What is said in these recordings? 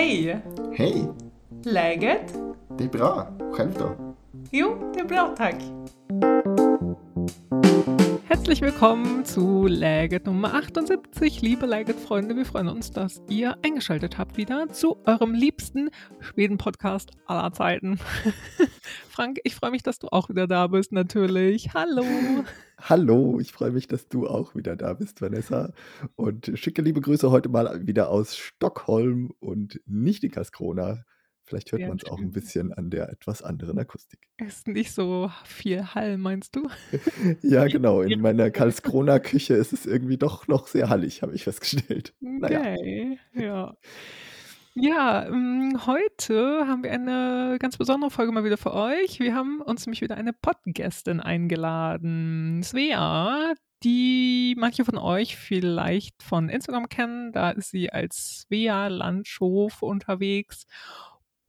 Hej! Hej! Läget? Det är bra. Själv då? Jo, det är bra tack. Herzlich willkommen zu Läget Nummer 78. Liebe Läget-Freunde, wir freuen uns, dass ihr eingeschaltet habt wieder zu eurem liebsten Schweden-Podcast aller Zeiten. Frank, ich freue mich, dass du auch wieder da bist, natürlich. Hallo. Hallo, ich freue mich, dass du auch wieder da bist, Vanessa. Und schicke liebe Grüße heute mal wieder aus Stockholm und nicht in Karlskrona. Vielleicht hört man es auch ein bisschen an der etwas anderen Akustik. Ist nicht so viel Hall, meinst du? Ja, genau. In meiner Karlskrona Küche ist es irgendwie doch noch sehr hallig, habe ich festgestellt. Naja. Okay, ja. Ja, ähm, heute haben wir eine ganz besondere Folge mal wieder für euch. Wir haben uns nämlich wieder eine Podgästin eingeladen, Svea, die manche von euch vielleicht von Instagram kennen. Da ist sie als Svea Landschof unterwegs.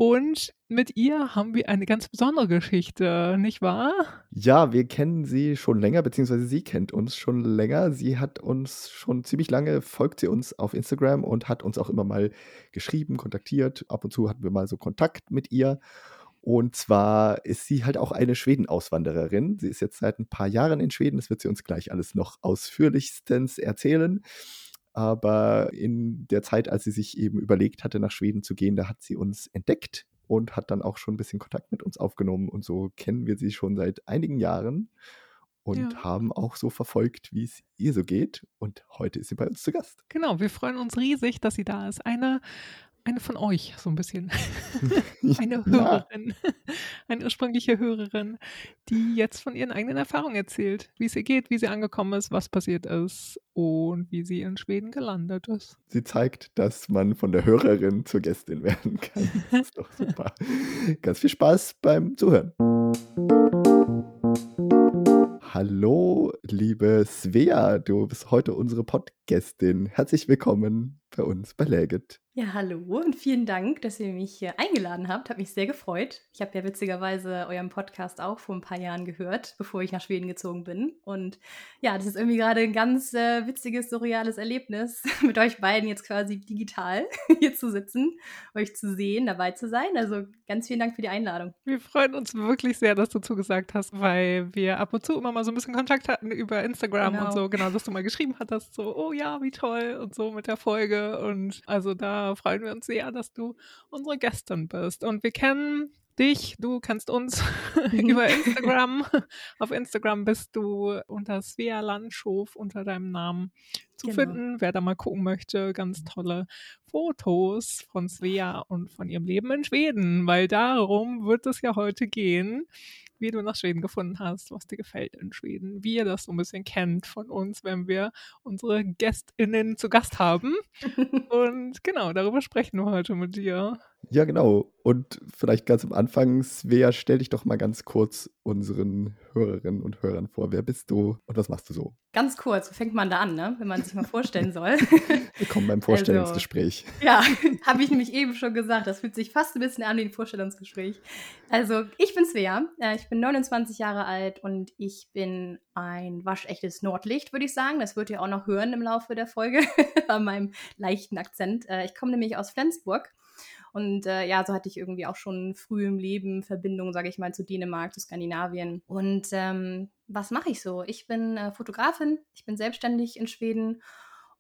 Und mit ihr haben wir eine ganz besondere Geschichte, nicht wahr? Ja, wir kennen sie schon länger, beziehungsweise sie kennt uns schon länger. Sie hat uns schon ziemlich lange, folgt sie uns auf Instagram und hat uns auch immer mal geschrieben, kontaktiert. Ab und zu hatten wir mal so Kontakt mit ihr. Und zwar ist sie halt auch eine Schweden-Auswandererin. Sie ist jetzt seit ein paar Jahren in Schweden. Das wird sie uns gleich alles noch ausführlichstens erzählen. Aber in der Zeit, als sie sich eben überlegt hatte, nach Schweden zu gehen, da hat sie uns entdeckt und hat dann auch schon ein bisschen Kontakt mit uns aufgenommen. Und so kennen wir sie schon seit einigen Jahren und Ja. haben auch so verfolgt, wie es ihr so geht. Und heute ist sie bei uns zu Gast. Genau, wir freuen uns riesig, dass sie da ist. Eine, eine von euch, so ein bisschen. Eine Ja, Hörerin, eine ursprüngliche Hörerin, die jetzt von ihren eigenen Erfahrungen erzählt, wie es ihr geht, wie sie angekommen ist, was passiert ist und wie sie in Schweden gelandet ist. sie zeigt, dass man von der Hörerin zur Gästin werden kann. Das ist doch super. Ganz viel Spaß beim Zuhören. Hallo, liebe Svea, du bist heute unsere Podgästin. Herzlich willkommen bei uns bei Läget. Ja, hallo und vielen Dank, dass ihr mich hier eingeladen habt. Hat mich sehr gefreut. Ich habe ja witzigerweise euren Podcast auch vor ein paar Jahren gehört, bevor ich nach Schweden gezogen bin. Und ja, das ist irgendwie gerade ein ganz äh, witziges, surreales Erlebnis, mit euch beiden jetzt quasi digital hier zu sitzen, euch zu sehen, dabei zu sein. Also ganz vielen Dank für die Einladung. Wir freuen uns wirklich sehr, dass du zugesagt hast, weil wir ab und zu immer mal so ein bisschen Kontakt hatten über Instagram und Genau. so, genau, dass du mal geschrieben hattest, so, oh ja, wie toll und so mit der Folge. Und also da freuen wir uns sehr, dass du unsere Gästin bist. Und wir kennen dich, du kennst uns über Instagram. Auf Instagram bist du unter Svea Landschof unter deinem Namen zu Genau. finden. Wer da mal gucken möchte, ganz tolle Fotos von Svea und von ihrem Leben in Schweden, weil darum wird es ja heute gehen, wie du nach Schweden gefunden hast, was dir gefällt in Schweden, wie ihr das so ein bisschen kennt von uns, wenn wir unsere GästInnen zu Gast haben. Und genau, darüber sprechen wir heute mit dir. Ja, genau. Und vielleicht ganz am Anfang, Svea, stell dich doch mal ganz kurz unseren Hörerinnen und Hörern vor. Wer bist du und was machst du so? Ganz kurz, wo fängt man da an, ne? wenn man sich mal vorstellen soll? Willkommen beim Also, Vorstellungsgespräch. Ja, habe ich nämlich eben schon gesagt. Das fühlt sich fast ein bisschen an wie ein Vorstellungsgespräch. Also, ich bin Svea. äh, Ich bin 29 Jahre alt und ich bin ein waschechtes Nordlicht, würde ich sagen. Das wird ihr auch noch hören im Laufe der Folge an meinem leichten Akzent. Äh, Ich komme nämlich aus Flensburg. Und äh, ja, so hatte ich irgendwie auch schon früh im Leben Verbindungen, sage ich mal, zu Dänemark, zu Skandinavien. Und ähm, was mache ich so? Ich bin äh, Fotografin, ich bin selbstständig in Schweden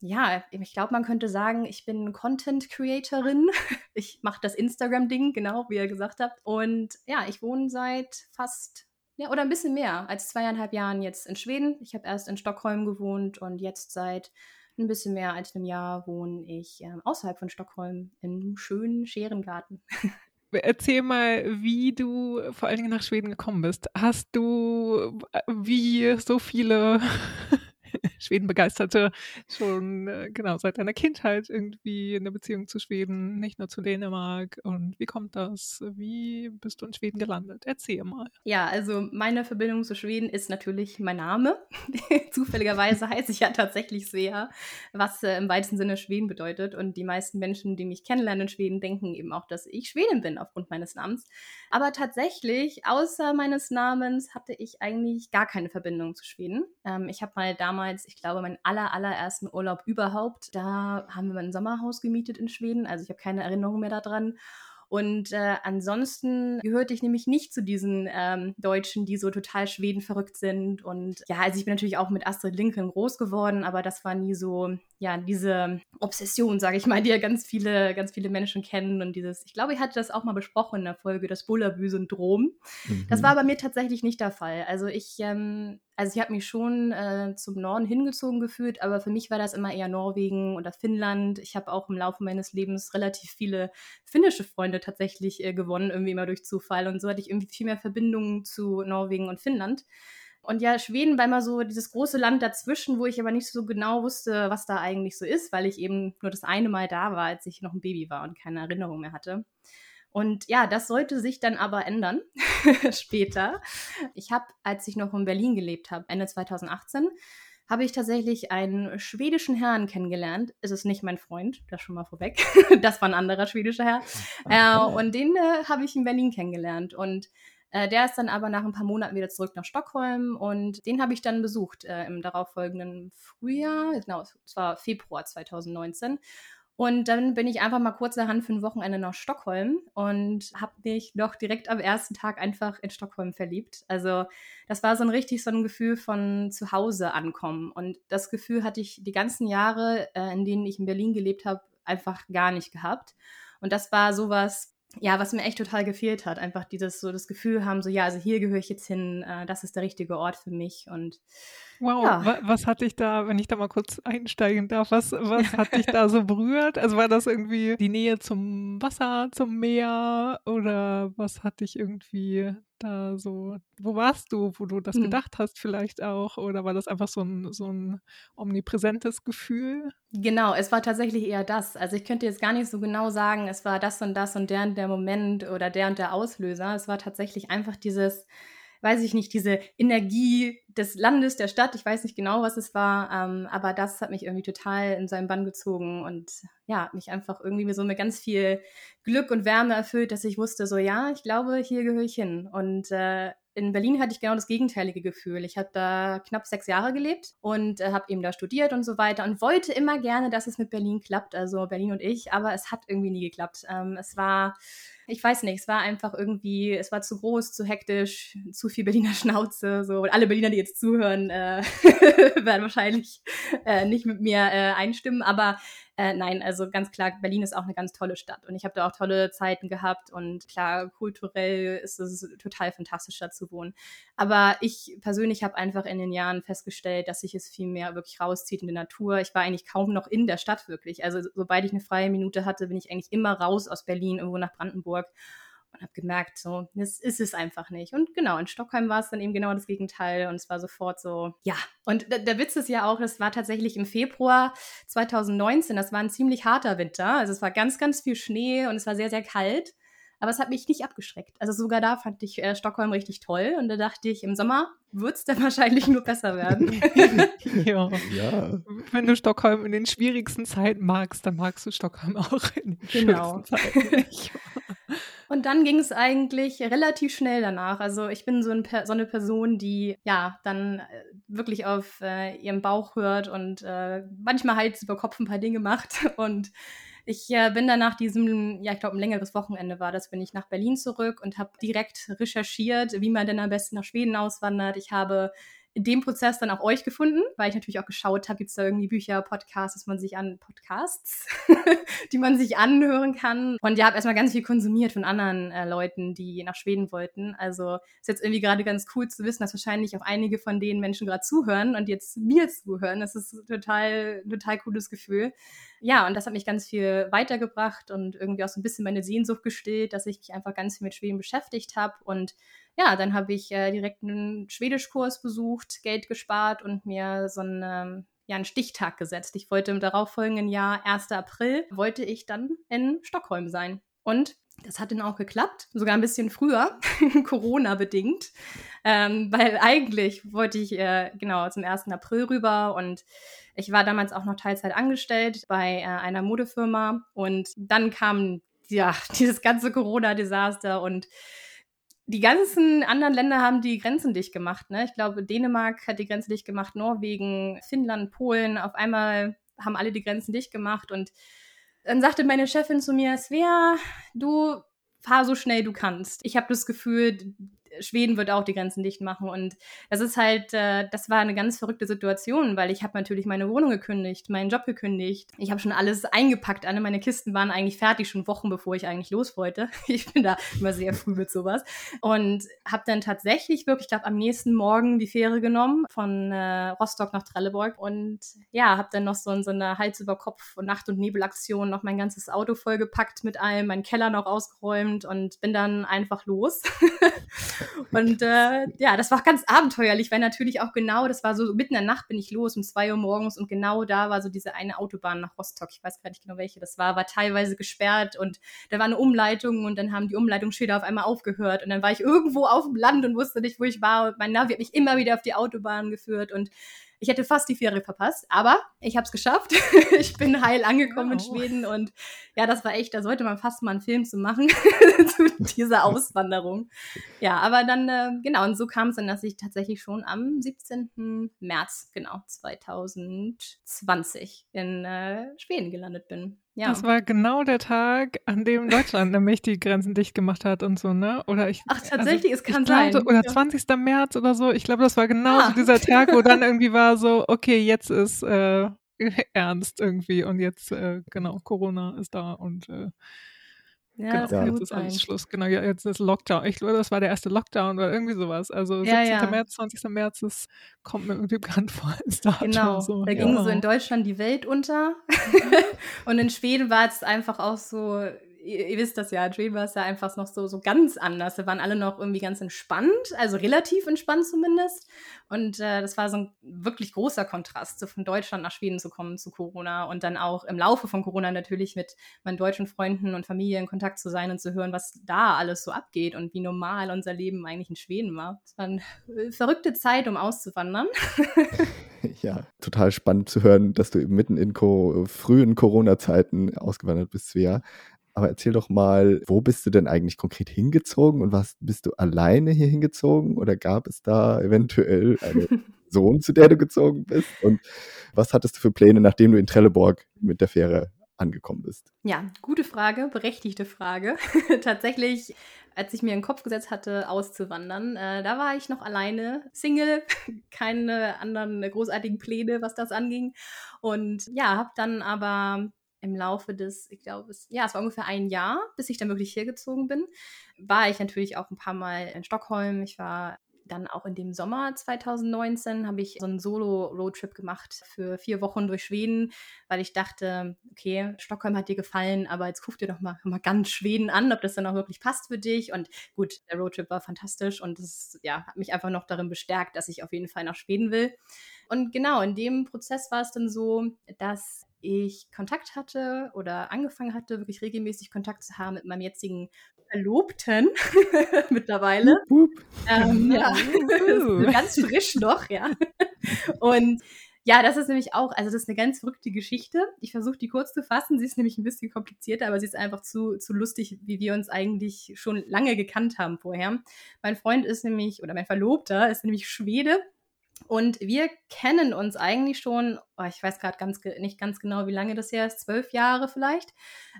ja, ich glaube, man könnte sagen, ich bin Content Creatorin. Ich mache das Instagram-Ding, genau, wie ihr gesagt habt. Und ja, ich wohne seit fast, ja, oder ein bisschen mehr als zweieinhalb Jahren jetzt in Schweden. Ich habe erst in Stockholm gewohnt und jetzt seit ein bisschen mehr als einem Jahr wohne ich ähm, außerhalb von Stockholm im schönen Scherengarten. Erzähl mal, wie du vor allen Dingen nach Schweden gekommen bist. Hast du, äh, wie so viele Schweden-Begeisterte schon, äh, genau, seit deiner Kindheit irgendwie eine Beziehung zu Schweden, nicht nur zu Dänemark? Und wie kommt das? Wie bist du in Schweden gelandet? Erzähl mal. Ja, also meine Verbindung zu Schweden ist natürlich mein Name. Zufälligerweise heiße ich ja tatsächlich Svea, was äh, im weitesten Sinne Schweden bedeutet. Und die meisten Menschen, die mich kennenlernen in Schweden, denken eben auch, dass ich Schwedin bin aufgrund meines Namens. Aber tatsächlich, außer meines Namens, hatte ich eigentlich gar keine Verbindung zu Schweden. Ähm, ich habe mal damals damals, ich glaube, meinen aller, allerersten Urlaub überhaupt. Da haben wir ein Sommerhaus gemietet in Schweden. Also ich habe keine Erinnerung mehr daran. Und äh, ansonsten gehörte ich nämlich nicht zu diesen ähm, Deutschen, die so total Schweden verrückt sind. Und ja, also ich bin natürlich auch mit Astrid Lincoln groß geworden, aber das war nie so, ja, diese Obsession, sage ich mal, die ja ganz viele, ganz viele Menschen kennen. Und dieses, ich glaube, ich hatte das auch mal besprochen in der Folge, das Bullabü-Syndrom. Mhm. Das war bei mir tatsächlich nicht der Fall. Also ich ähm, also ich habe mich schon äh, zum Norden hingezogen gefühlt, aber für mich war das immer eher Norwegen oder Finnland. Ich habe auch im Laufe meines Lebens relativ viele finnische Freunde tatsächlich äh, gewonnen, irgendwie immer durch Zufall. Und so hatte ich irgendwie viel mehr Verbindungen zu Norwegen und Finnland. Und ja, Schweden war immer so dieses große Land dazwischen, wo ich aber nicht so genau wusste, was da eigentlich so ist, weil ich eben nur das eine Mal da war, als ich noch ein Baby war und keine Erinnerung mehr hatte. Und ja, das sollte sich dann aber ändern später. Ich habe, als ich noch in Berlin gelebt habe, Ende 2018, habe ich tatsächlich einen schwedischen Herrn kennengelernt. Es ist nicht mein Freund, das schon mal vorweg. das war ein anderer schwedischer Herr. Äh, und den äh, habe ich in Berlin kennengelernt. Und äh, der ist dann aber nach ein paar Monaten wieder zurück nach Stockholm und den habe ich dann besucht äh, im darauffolgenden Frühjahr, genau, es war Februar 2019. Und dann bin ich einfach mal kurzerhand für ein Wochenende nach Stockholm und habe mich noch direkt am ersten Tag einfach in Stockholm verliebt. Also das war so ein richtig so ein Gefühl von zu Hause ankommen. Und das Gefühl hatte ich die ganzen Jahre, äh, in denen ich in Berlin gelebt habe, einfach gar nicht gehabt. Und das war sowas, ja, was mir echt total gefehlt hat, einfach dieses so das Gefühl haben, so ja, also hier gehöre ich jetzt hin, äh, das ist der richtige Ort für mich und Wow, ja. was hat dich da, wenn ich da mal kurz einsteigen darf, was, was hat dich da so berührt? Also war das irgendwie die Nähe zum Wasser, zum Meer oder was hat dich irgendwie da so, wo warst du, wo du das hm. gedacht hast vielleicht auch oder war das einfach so ein, so ein omnipräsentes Gefühl? Genau, es war tatsächlich eher das. Also ich könnte jetzt gar nicht so genau sagen, es war das und das und der und der Moment oder der und der Auslöser. Es war tatsächlich einfach dieses, weiß ich nicht, diese Energie des Landes, der Stadt, ich weiß nicht genau, was es war, ähm, aber das hat mich irgendwie total in seinen Bann gezogen und ja, mich einfach irgendwie so mit ganz viel Glück und Wärme erfüllt, dass ich wusste, so ja, ich glaube, hier gehöre ich hin. Und äh, in Berlin hatte ich genau das gegenteilige Gefühl. Ich habe da knapp sechs Jahre gelebt und äh, habe eben da studiert und so weiter und wollte immer gerne, dass es mit Berlin klappt, also Berlin und ich, aber es hat irgendwie nie geklappt. Ähm, es war ich weiß nicht, es war einfach irgendwie, es war zu groß, zu hektisch, zu viel Berliner Schnauze. So. Und alle Berliner, die jetzt zuhören, äh, werden wahrscheinlich äh, nicht mit mir äh, einstimmen. Aber äh, nein, also ganz klar, Berlin ist auch eine ganz tolle Stadt. Und ich habe da auch tolle Zeiten gehabt. Und klar, kulturell ist es total fantastisch, da zu wohnen. Aber ich persönlich habe einfach in den Jahren festgestellt, dass sich es viel mehr wirklich rauszieht in die Natur. Ich war eigentlich kaum noch in der Stadt wirklich. Also sobald ich eine freie Minute hatte, bin ich eigentlich immer raus aus Berlin, irgendwo nach Brandenburg und habe gemerkt, so, das ist es einfach nicht. Und genau, in Stockholm war es dann eben genau das Gegenteil und es war sofort so, ja. Und der, der Witz ist ja auch, es war tatsächlich im Februar 2019, das war ein ziemlich harter Winter, also es war ganz, ganz viel Schnee und es war sehr, sehr kalt. Aber es hat mich nicht abgeschreckt. Also sogar da fand ich äh, Stockholm richtig toll. Und da dachte ich, im Sommer wird es dann wahrscheinlich nur besser werden. ja. ja. Wenn du Stockholm in den schwierigsten Zeiten magst, dann magst du Stockholm auch in den genau. schwierigsten Zeiten. Und dann ging es eigentlich relativ schnell danach. Also ich bin so, ein, so eine Person, die ja dann äh, wirklich auf äh, ihren Bauch hört und äh, manchmal halt über Kopf ein paar Dinge macht. Und ich äh, bin dann nach diesem, ja, ich glaube, ein längeres Wochenende war das, bin ich nach Berlin zurück und habe direkt recherchiert, wie man denn am besten nach Schweden auswandert. Ich habe in dem Prozess dann auch euch gefunden, weil ich natürlich auch geschaut habe, gibt es da irgendwie Bücher, Podcasts, dass man sich an Podcasts, die man sich anhören kann. Und ja, habe erstmal ganz viel konsumiert von anderen äh, Leuten, die nach Schweden wollten. Also ist jetzt irgendwie gerade ganz cool zu wissen, dass wahrscheinlich auch einige von den Menschen gerade zuhören und jetzt mir zuhören. Das ist total, total cooles Gefühl ja, und das hat mich ganz viel weitergebracht und irgendwie auch so ein bisschen meine Sehnsucht gestillt, dass ich mich einfach ganz viel mit Schweden beschäftigt habe. Und ja, dann habe ich äh, direkt einen Schwedischkurs besucht, Geld gespart und mir so einen, ähm, ja, einen Stichtag gesetzt. Ich wollte im darauffolgenden Jahr, 1. April, wollte ich dann in Stockholm sein. Und das hat dann auch geklappt, sogar ein bisschen früher, Corona-bedingt. Ähm, weil eigentlich wollte ich äh, genau zum 1. April rüber und ich war damals auch noch Teilzeit angestellt bei äh, einer Modefirma und dann kam ja dieses ganze Corona-Desaster und die ganzen anderen Länder haben die Grenzen dicht gemacht. Ne? Ich glaube, Dänemark hat die Grenze dicht gemacht, Norwegen, Finnland, Polen. Auf einmal haben alle die Grenzen dicht gemacht. Und dann sagte meine Chefin zu mir, Svea, du fahr so schnell du kannst. Ich habe das Gefühl, Schweden wird auch die Grenzen dicht machen. Und das ist halt, äh, das war eine ganz verrückte Situation, weil ich habe natürlich meine Wohnung gekündigt, meinen Job gekündigt. Ich habe schon alles eingepackt. Alle meine Kisten waren eigentlich fertig, schon Wochen bevor ich eigentlich los wollte. Ich bin da immer sehr früh mit sowas. Und habe dann tatsächlich wirklich, ich glaube, am nächsten Morgen die Fähre genommen von äh, Rostock nach Trelleborg. Und ja, habe dann noch so, so eine Hals über Kopf und Nacht- und Nebelaktion, noch mein ganzes Auto vollgepackt mit allem, meinen Keller noch ausgeräumt und bin dann einfach los. Und äh, ja, das war ganz abenteuerlich, weil natürlich auch genau, das war so mitten in der Nacht bin ich los um zwei Uhr morgens und genau da war so diese eine Autobahn nach Rostock. Ich weiß gar nicht genau, welche das war, war teilweise gesperrt und da war eine Umleitung und dann haben die Umleitungsschilder auf einmal aufgehört und dann war ich irgendwo auf dem Land und wusste nicht, wo ich war. Und mein Navi hat mich immer wieder auf die Autobahn geführt und ich hätte fast die Fähre verpasst, aber ich habe es geschafft. ich bin heil angekommen wow. in Schweden und ja, das war echt, da sollte man fast mal einen Film zu machen zu dieser Auswanderung. Ja, aber dann, äh, genau, und so kam es dann, dass ich tatsächlich schon am 17. März, genau, 2020 in äh, Schweden gelandet bin. Ja. Das war genau der Tag, an dem Deutschland nämlich die Grenzen dicht gemacht hat und so, ne? Oder ich. Ach, also tatsächlich, also, es kann sein. Glaube, oder ja. 20. März oder so. Ich glaube, das war genau ah. so dieser Tag, wo dann irgendwie war so, okay, jetzt ist äh, ernst irgendwie und jetzt, äh, genau, Corona ist da und äh, ja, genau, das jetzt ist alles sein. Schluss. Genau, ja, jetzt ist Lockdown. Ich glaube, das war der erste Lockdown oder irgendwie sowas. Also ja, 17. Ja. März, 20. März, das kommt mir irgendwie bekannt vor als Datum. Genau, so. da ging so in Deutschland die Welt unter. und in Schweden war es einfach auch so, ihr, ihr, wisst das ja, Dream war es ja einfach noch so, so ganz anders. Da waren alle noch irgendwie ganz entspannt, also relativ entspannt zumindest. Und äh, das war so ein wirklich großer Kontrast, so von Deutschland nach Schweden zu kommen zu Corona und dann auch im Laufe von Corona natürlich mit meinen deutschen Freunden und Familie in Kontakt zu sein und zu hören, was da alles so abgeht und wie normal unser Leben eigentlich in Schweden war. Es war eine verrückte Zeit, um auszuwandern. ja, total spannend zu hören, dass du eben mitten in Co frühen Corona-Zeiten ausgewandert bist, Svea. Aber erzähl doch mal, wo bist du denn eigentlich konkret hingezogen und was bist du alleine hier hingezogen oder gab es da eventuell einen Sohn, zu der du gezogen bist? Und was hattest du für Pläne, nachdem du in Trelleborg mit der Fähre angekommen bist? Ja, gute Frage, berechtigte Frage. Tatsächlich, als ich mir in den Kopf gesetzt hatte, auszuwandern, äh, da war ich noch alleine, Single, keine anderen großartigen Pläne, was das anging. Und ja, habe dann aber im Laufe des, ich glaube, es, ja, es war ungefähr ein Jahr, bis ich dann wirklich hergezogen bin, war ich natürlich auch ein paar Mal in Stockholm. Ich war dann auch in dem Sommer 2019 habe ich so einen Solo-Roadtrip gemacht für vier Wochen durch Schweden, weil ich dachte, okay, Stockholm hat dir gefallen, aber jetzt guck dir doch mal, mal ganz Schweden an, ob das dann auch wirklich passt für dich. Und gut, der Roadtrip war fantastisch und das ja, hat mich einfach noch darin bestärkt, dass ich auf jeden Fall nach Schweden will. Und genau, in dem Prozess war es dann so, dass ich Kontakt hatte oder angefangen hatte, wirklich regelmäßig Kontakt zu haben mit meinem jetzigen Verlobten mittlerweile. Ähm, ja, ganz frisch noch, ja. Und ja, das ist nämlich auch, also das ist eine ganz verrückte Geschichte. Ich versuche die kurz zu fassen. Sie ist nämlich ein bisschen komplizierter, aber sie ist einfach zu, zu lustig, wie wir uns eigentlich schon lange gekannt haben vorher. Mein Freund ist nämlich, oder mein Verlobter ist nämlich Schwede und wir kennen uns eigentlich schon, oh, ich weiß gerade ganz, nicht ganz genau, wie lange das her ist, zwölf Jahre vielleicht.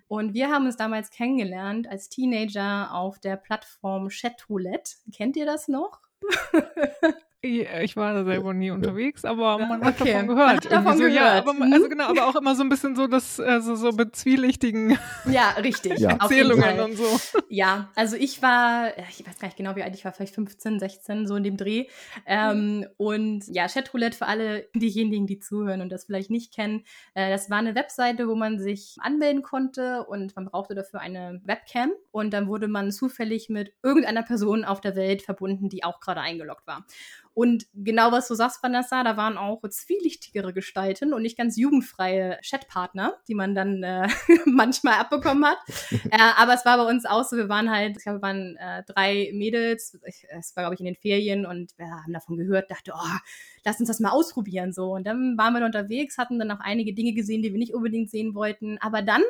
Und wir haben uns damals kennengelernt als Teenager auf der Plattform Chatroulette. Kennt ihr das noch? Ich war da selber nie unterwegs, aber man hat davon gehört. Man hat davon so, gehört. Ja, aber, also genau, aber auch immer so ein bisschen so das, also so bezwielichtigen ja, richtig. Ja. Erzählungen und so. Ja, also ich war, ich weiß gar nicht genau, wie alt ich war, vielleicht 15, 16, so in dem Dreh. Ähm, und ja, Chatroulette für alle diejenigen, die zuhören und das vielleicht nicht kennen. Äh, das war eine Webseite, wo man sich anmelden konnte und man brauchte dafür eine Webcam und dann wurde man zufällig mit irgendeiner Person auf der Welt verbunden, die auch gerade eingeloggt war. Und genau was du sagst, Vanessa, da waren auch zwielichtigere Gestalten und nicht ganz jugendfreie Chatpartner, die man dann äh, manchmal abbekommen hat. äh, aber es war bei uns auch so, wir waren halt, ich glaube, wir waren äh, drei Mädels, es war, glaube ich, in den Ferien und wir haben davon gehört, dachte, oh, lass uns das mal ausprobieren so. Und dann waren wir unterwegs, hatten dann auch einige Dinge gesehen, die wir nicht unbedingt sehen wollten. Aber dann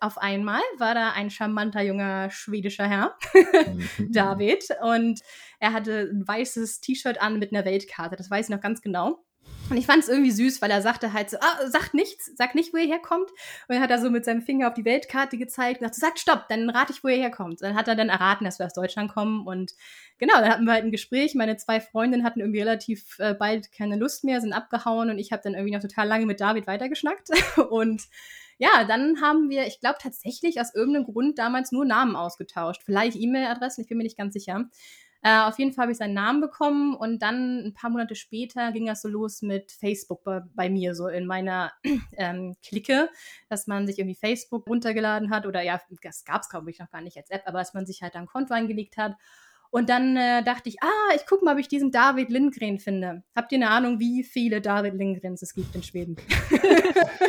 auf einmal war da ein charmanter junger schwedischer Herr, Mhm. David, und er hatte ein weißes T-Shirt an mit einer Weltkarte. Das weiß ich noch ganz genau. Und ich fand es irgendwie süß, weil er sagte halt so, ah, sagt nichts, sagt nicht, wo ihr herkommt. Und dann hat er so mit seinem Finger auf die Weltkarte gezeigt und sagt, sagt stopp, dann rate ich, wo ihr herkommt. Und dann hat er dann erraten, dass wir aus Deutschland kommen. Und genau, dann hatten wir halt ein Gespräch. Meine zwei Freundinnen hatten irgendwie relativ äh, bald keine Lust mehr, sind abgehauen und ich habe dann irgendwie noch total lange mit David weitergeschnackt. Und ja, dann haben wir, ich glaube tatsächlich aus irgendeinem Grund damals nur Namen ausgetauscht. Vielleicht E-Mail-Adressen, ich bin mir nicht ganz sicher. Äh, auf jeden Fall habe ich seinen Namen bekommen und dann ein paar Monate später ging das so los mit Facebook bei, bei mir, so in meiner ähm, Clique, dass man sich irgendwie Facebook runtergeladen hat oder ja, das gab es glaube ich noch gar nicht als App, aber dass man sich halt ein Konto eingelegt hat. Und dann äh, dachte ich, ah, ich gucke mal, ob ich diesen David Lindgren finde. Habt ihr eine Ahnung, wie viele David Lindgrens es gibt in Schweden?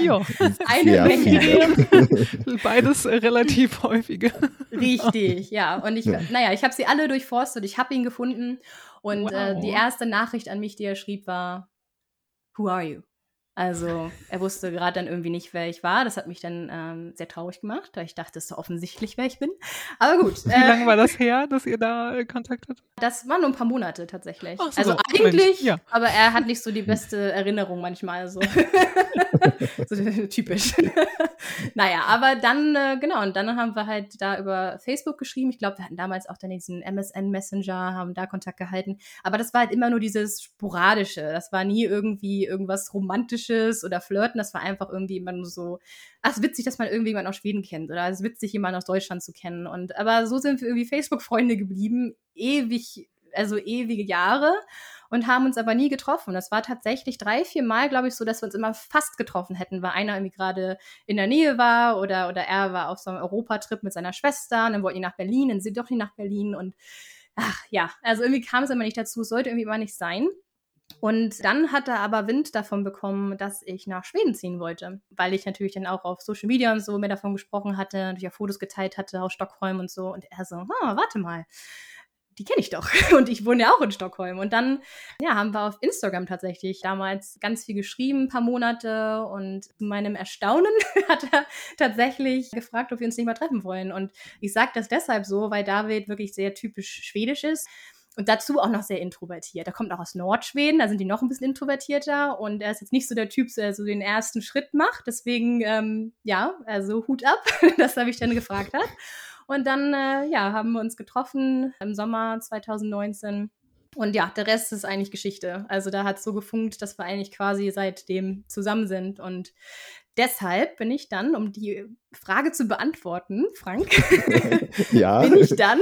Ja, Eine Sehr Menge. viele. beides äh, relativ häufige. Richtig, ja. Und ich, Ja. naja, ich habe sie alle durchforstet, ich habe ihn gefunden. Und Wow. äh, die erste Nachricht an mich, die er schrieb, war, Who are you? Also er wusste gerade dann irgendwie nicht, wer ich war. Das hat mich dann ähm, sehr traurig gemacht, weil ich dachte, es ist so offensichtlich, wer ich bin. Aber gut, Wie äh, lange war das her, dass ihr da äh, Kontakt hattet? das waren nur ein paar Monate tatsächlich. Ach so, also Mensch, eigentlich, ja. aber er hat nicht so die beste Erinnerung manchmal. So, so typisch. naja, aber dann, äh, genau, und dann haben wir halt da über Facebook geschrieben. Ich glaube, wir hatten damals auch dann diesen MSN Messenger, haben da Kontakt gehalten. Aber das war halt immer nur dieses Sporadische. Das war nie irgendwie irgendwas Romantisches oder Flirten. Das war einfach irgendwie immer nur so, ach, ist witzig, dass man irgendwie jemanden aus Schweden kennt oder es ist witzig, jemanden aus Deutschland zu kennen. Und aber so sind wir irgendwie Facebook-Freunde geblieben, ewig, also ewige Jahre und haben uns aber nie getroffen. Das war tatsächlich drei, vier Mal, glaube ich, so, dass wir uns immer fast getroffen hätten, weil einer irgendwie gerade in der Nähe war oder, oder er war auf so einem Europatrip mit seiner Schwester und dann wollten die nach Berlin, dann sind doch nicht nach Berlin und ach ja, also irgendwie kam es immer nicht dazu, sollte irgendwie immer nicht sein. Und dann hat er aber Wind davon bekommen, dass ich nach Schweden ziehen wollte, weil ich natürlich dann auch auf Social Media und so mehr davon gesprochen hatte, natürlich auch Fotos geteilt hatte aus Stockholm und so. Und er so, ah, warte mal, die kenne ich doch. Und ich wohne ja auch in Stockholm. Und dann, ja, haben wir auf Instagram tatsächlich damals ganz viel geschrieben, ein paar Monate. Und zu meinem Erstaunen hat er tatsächlich gefragt, ob wir uns nicht mal treffen wollen. Und ich sage das deshalb so, weil David wirklich sehr typisch schwedisch ist. Und dazu auch noch sehr introvertiert. Er kommt auch aus Nordschweden, da sind die noch ein bisschen introvertierter und er ist jetzt nicht so der Typ, der so den ersten Schritt macht. Deswegen, ähm, ja, also Hut ab, dass er mich dann gefragt hat. Und dann, äh, ja, haben wir uns getroffen im Sommer 2019. Und ja, der Rest ist eigentlich Geschichte. Also da hat es so gefunkt, dass wir eigentlich quasi seitdem zusammen sind. Und deshalb bin ich dann, um die Frage zu beantworten, Frank, ja. bin ich dann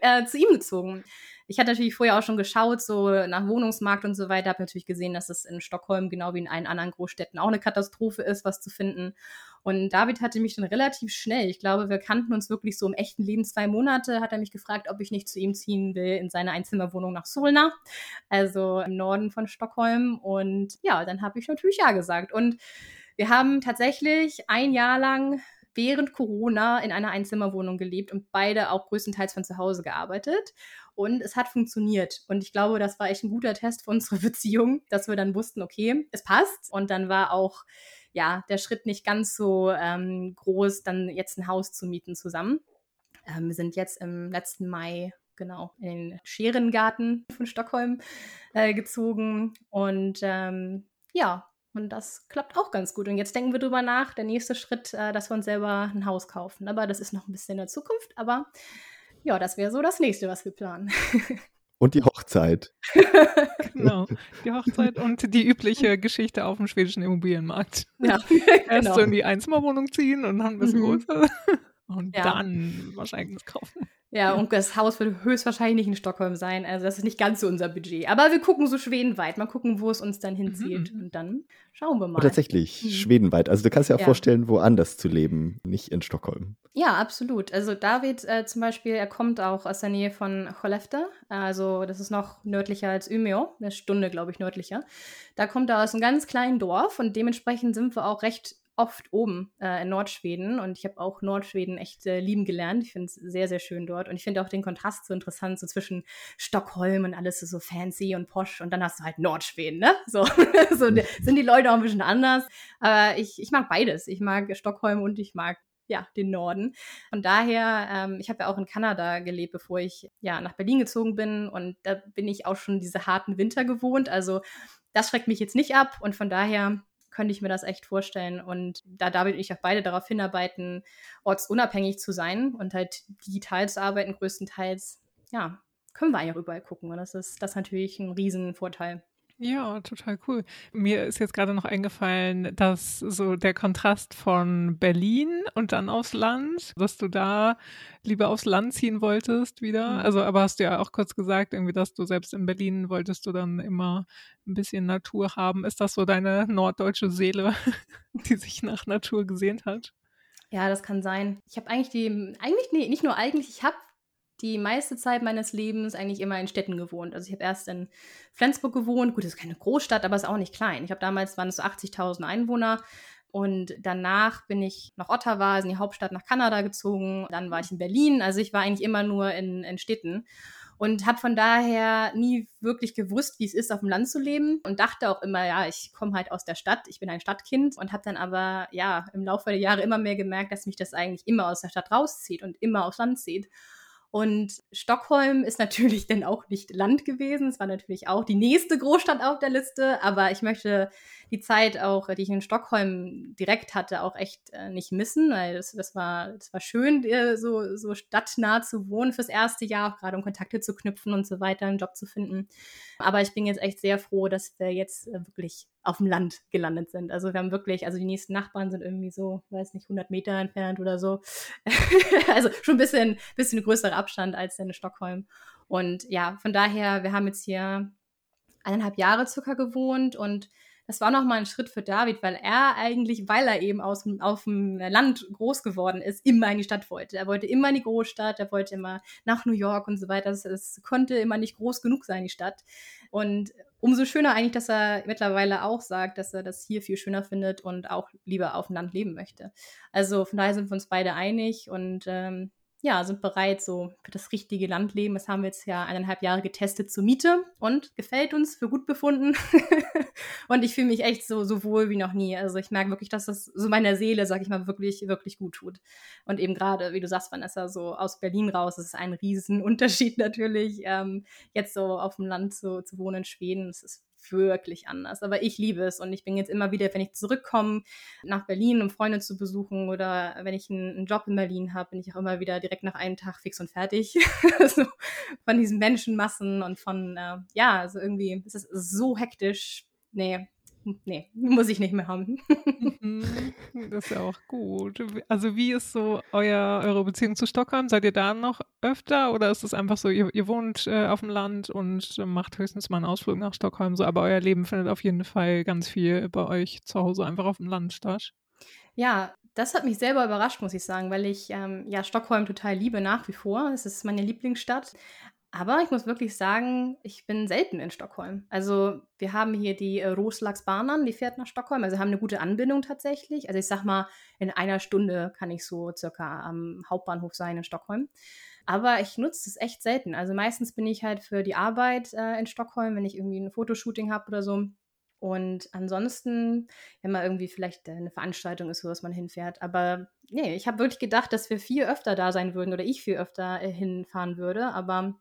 äh, zu ihm gezogen. Ich hatte natürlich vorher auch schon geschaut, so nach Wohnungsmarkt und so weiter, habe natürlich gesehen, dass es in Stockholm genau wie in allen anderen Großstädten auch eine Katastrophe ist, was zu finden. Und David hatte mich dann relativ schnell, ich glaube, wir kannten uns wirklich so im echten Leben zwei Monate, hat er mich gefragt, ob ich nicht zu ihm ziehen will in seine Einzimmerwohnung nach Solna, also im Norden von Stockholm. Und ja, dann habe ich natürlich ja gesagt. Und wir haben tatsächlich ein Jahr lang während Corona in einer Einzimmerwohnung gelebt und beide auch größtenteils von zu Hause gearbeitet. Und es hat funktioniert. Und ich glaube, das war echt ein guter Test für unsere Beziehung, dass wir dann wussten, okay, es passt. Und dann war auch, ja, der Schritt nicht ganz so ähm, groß, dann jetzt ein Haus zu mieten zusammen. Ähm, wir sind jetzt im letzten Mai genau in den Scherengarten von Stockholm äh, gezogen. Und ähm, ja, und das klappt auch ganz gut. Und jetzt denken wir drüber nach, der nächste Schritt, äh, dass wir uns selber ein Haus kaufen. Aber das ist noch ein bisschen in der Zukunft. Aber ja, das wäre so das nächste, was wir planen. Und die Hochzeit. Genau. Die Hochzeit und die übliche Geschichte auf dem schwedischen Immobilienmarkt. ja, Erst genau. so in die Einzimmerwohnung ziehen und dann ein bisschen Mhm. größer. Und Ja. dann wahrscheinlich das kaufen. Ja, und das Haus wird höchstwahrscheinlich nicht in Stockholm sein. Also das ist nicht ganz so unser Budget. Aber wir gucken so schwedenweit. Mal gucken, wo es uns dann hinzieht. Mhm. Und dann schauen wir mal. Und tatsächlich, Mhm. schwedenweit. Also du kannst dir auch Ja. vorstellen, woanders zu leben, nicht in Stockholm. Ja, absolut. Also David äh, zum Beispiel, er kommt auch aus der Nähe von Skellefteå. Also das ist noch nördlicher als Umeå, eine Stunde, glaube ich, nördlicher. Da kommt er aus einem ganz kleinen Dorf und dementsprechend sind wir auch recht oft oben äh, in Nordschweden und ich habe auch Nordschweden echt äh, lieben gelernt. Ich finde es sehr, sehr schön dort und ich finde auch den Kontrast so interessant, so zwischen Stockholm und alles so fancy und posch und dann hast du halt Nordschweden, ne? So, so sind die Leute auch ein bisschen anders, aber ich, ich mag beides. Ich mag Stockholm und ich mag ja, den Norden. Von daher, ähm, ich habe ja auch in Kanada gelebt, bevor ich ja nach Berlin gezogen bin und da bin ich auch schon diese harten Winter gewohnt. Also das schreckt mich jetzt nicht ab und von daher könnte ich mir das echt vorstellen. Und da David und ich auch beide darauf hinarbeiten, ortsunabhängig zu sein und halt digital zu arbeiten, größtenteils, ja, können wir eigentlich auch überall gucken. Und das ist, das ist natürlich ein Riesenvorteil. Ja, total cool. Mir ist jetzt gerade noch eingefallen, dass so der Kontrast von Berlin und dann aufs Land, dass du da lieber aufs Land ziehen wolltest wieder. Mhm. Also, aber hast du ja auch kurz gesagt, irgendwie, dass du selbst in Berlin wolltest du dann immer ein bisschen Natur haben. Ist das so deine norddeutsche Seele, die sich nach Natur gesehnt hat? Ja, das kann sein. Ich habe eigentlich die, eigentlich, nee, nicht nur eigentlich, ich habe die meiste Zeit meines Lebens eigentlich immer in Städten gewohnt. Also ich habe erst in Flensburg gewohnt. Gut, das ist keine Großstadt, aber es ist auch nicht klein. Ich habe damals waren es so 80.000 Einwohner. Und danach bin ich nach Ottawa, also in die Hauptstadt nach Kanada gezogen. Dann war ich in Berlin. Also ich war eigentlich immer nur in, in Städten und habe von daher nie wirklich gewusst, wie es ist, auf dem Land zu leben und dachte auch immer, ja, ich komme halt aus der Stadt, ich bin ein Stadtkind und habe dann aber ja im Laufe der Jahre immer mehr gemerkt, dass mich das eigentlich immer aus der Stadt rauszieht und immer aufs Land zieht. Und Stockholm ist natürlich dann auch nicht Land gewesen. Es war natürlich auch die nächste Großstadt auf der Liste. Aber ich möchte die Zeit auch, die ich in Stockholm direkt hatte, auch echt äh, nicht missen, weil das, das, war, das war schön, äh, so, so stadtnah zu wohnen fürs erste Jahr, auch gerade um Kontakte zu knüpfen und so weiter, einen Job zu finden. Aber ich bin jetzt echt sehr froh, dass wir jetzt äh, wirklich auf dem Land gelandet sind. Also wir haben wirklich, also die nächsten Nachbarn sind irgendwie so, weiß nicht, 100 Meter entfernt oder so. also schon ein bisschen, bisschen größerer Abstand als in Stockholm. Und ja, von daher, wir haben jetzt hier eineinhalb Jahre circa gewohnt und das war nochmal ein Schritt für David, weil er eigentlich, weil er eben aus, auf dem Land groß geworden ist, immer in die Stadt wollte. Er wollte immer in die Großstadt, er wollte immer nach New York und so weiter. Es konnte immer nicht groß genug sein, die Stadt. Und umso schöner eigentlich, dass er mittlerweile auch sagt, dass er das hier viel schöner findet und auch lieber auf dem Land leben möchte. Also von daher sind wir uns beide einig und ähm, ja, sind bereit so für das richtige Landleben. Das haben wir jetzt ja eineinhalb Jahre getestet zur Miete und gefällt uns für gut befunden. und ich fühle mich echt so, so wohl wie noch nie. Also ich merke wirklich, dass das so meiner Seele, sag ich mal, wirklich, wirklich gut tut. Und eben gerade, wie du sagst, Vanessa, so aus Berlin raus, das ist ein Riesenunterschied natürlich. Ähm, jetzt so auf dem Land zu, zu wohnen in Schweden, das ist wirklich anders. Aber ich liebe es und ich bin jetzt immer wieder, wenn ich zurückkomme nach Berlin, um Freunde zu besuchen oder wenn ich einen, Job in Berlin habe, bin ich auch immer wieder direkt nach einem Tag fix und fertig. so, von diesen Menschenmassen und von, äh, ja, also irgendwie ist es so hektisch. Nee, nee, muss ich nicht mehr haben. Mhm, das ist ja auch gut. Also wie ist so euer, eure Beziehung zu Stockholm? Seid ihr da noch öfter oder ist es einfach so, ihr, ihr wohnt äh, auf dem Land und macht höchstens mal einen Ausflug nach Stockholm, so, aber euer Leben findet auf jeden Fall ganz viel bei euch zu Hause einfach auf dem Land statt? Ja, das hat mich selber überrascht, muss ich sagen, weil ich ähm, ja Stockholm total liebe nach wie vor. Es ist meine Lieblingsstadt. Aber ich muss wirklich sagen, ich bin selten in Stockholm. Also wir haben hier die äh, Roslagsbanan, die fährt nach Stockholm. Also haben eine gute Anbindung tatsächlich. Also ich sag mal, in einer Stunde kann ich so circa am Hauptbahnhof sein in Stockholm. Aber ich nutze es echt selten. Also meistens bin ich halt für die Arbeit äh, in Stockholm, wenn ich irgendwie ein Fotoshooting habe oder so. Und ansonsten, wenn mal irgendwie vielleicht eine Veranstaltung ist, wo man hinfährt. Aber nee, ich habe wirklich gedacht, dass wir viel öfter da sein würden oder ich viel öfter äh, hinfahren würde. Aber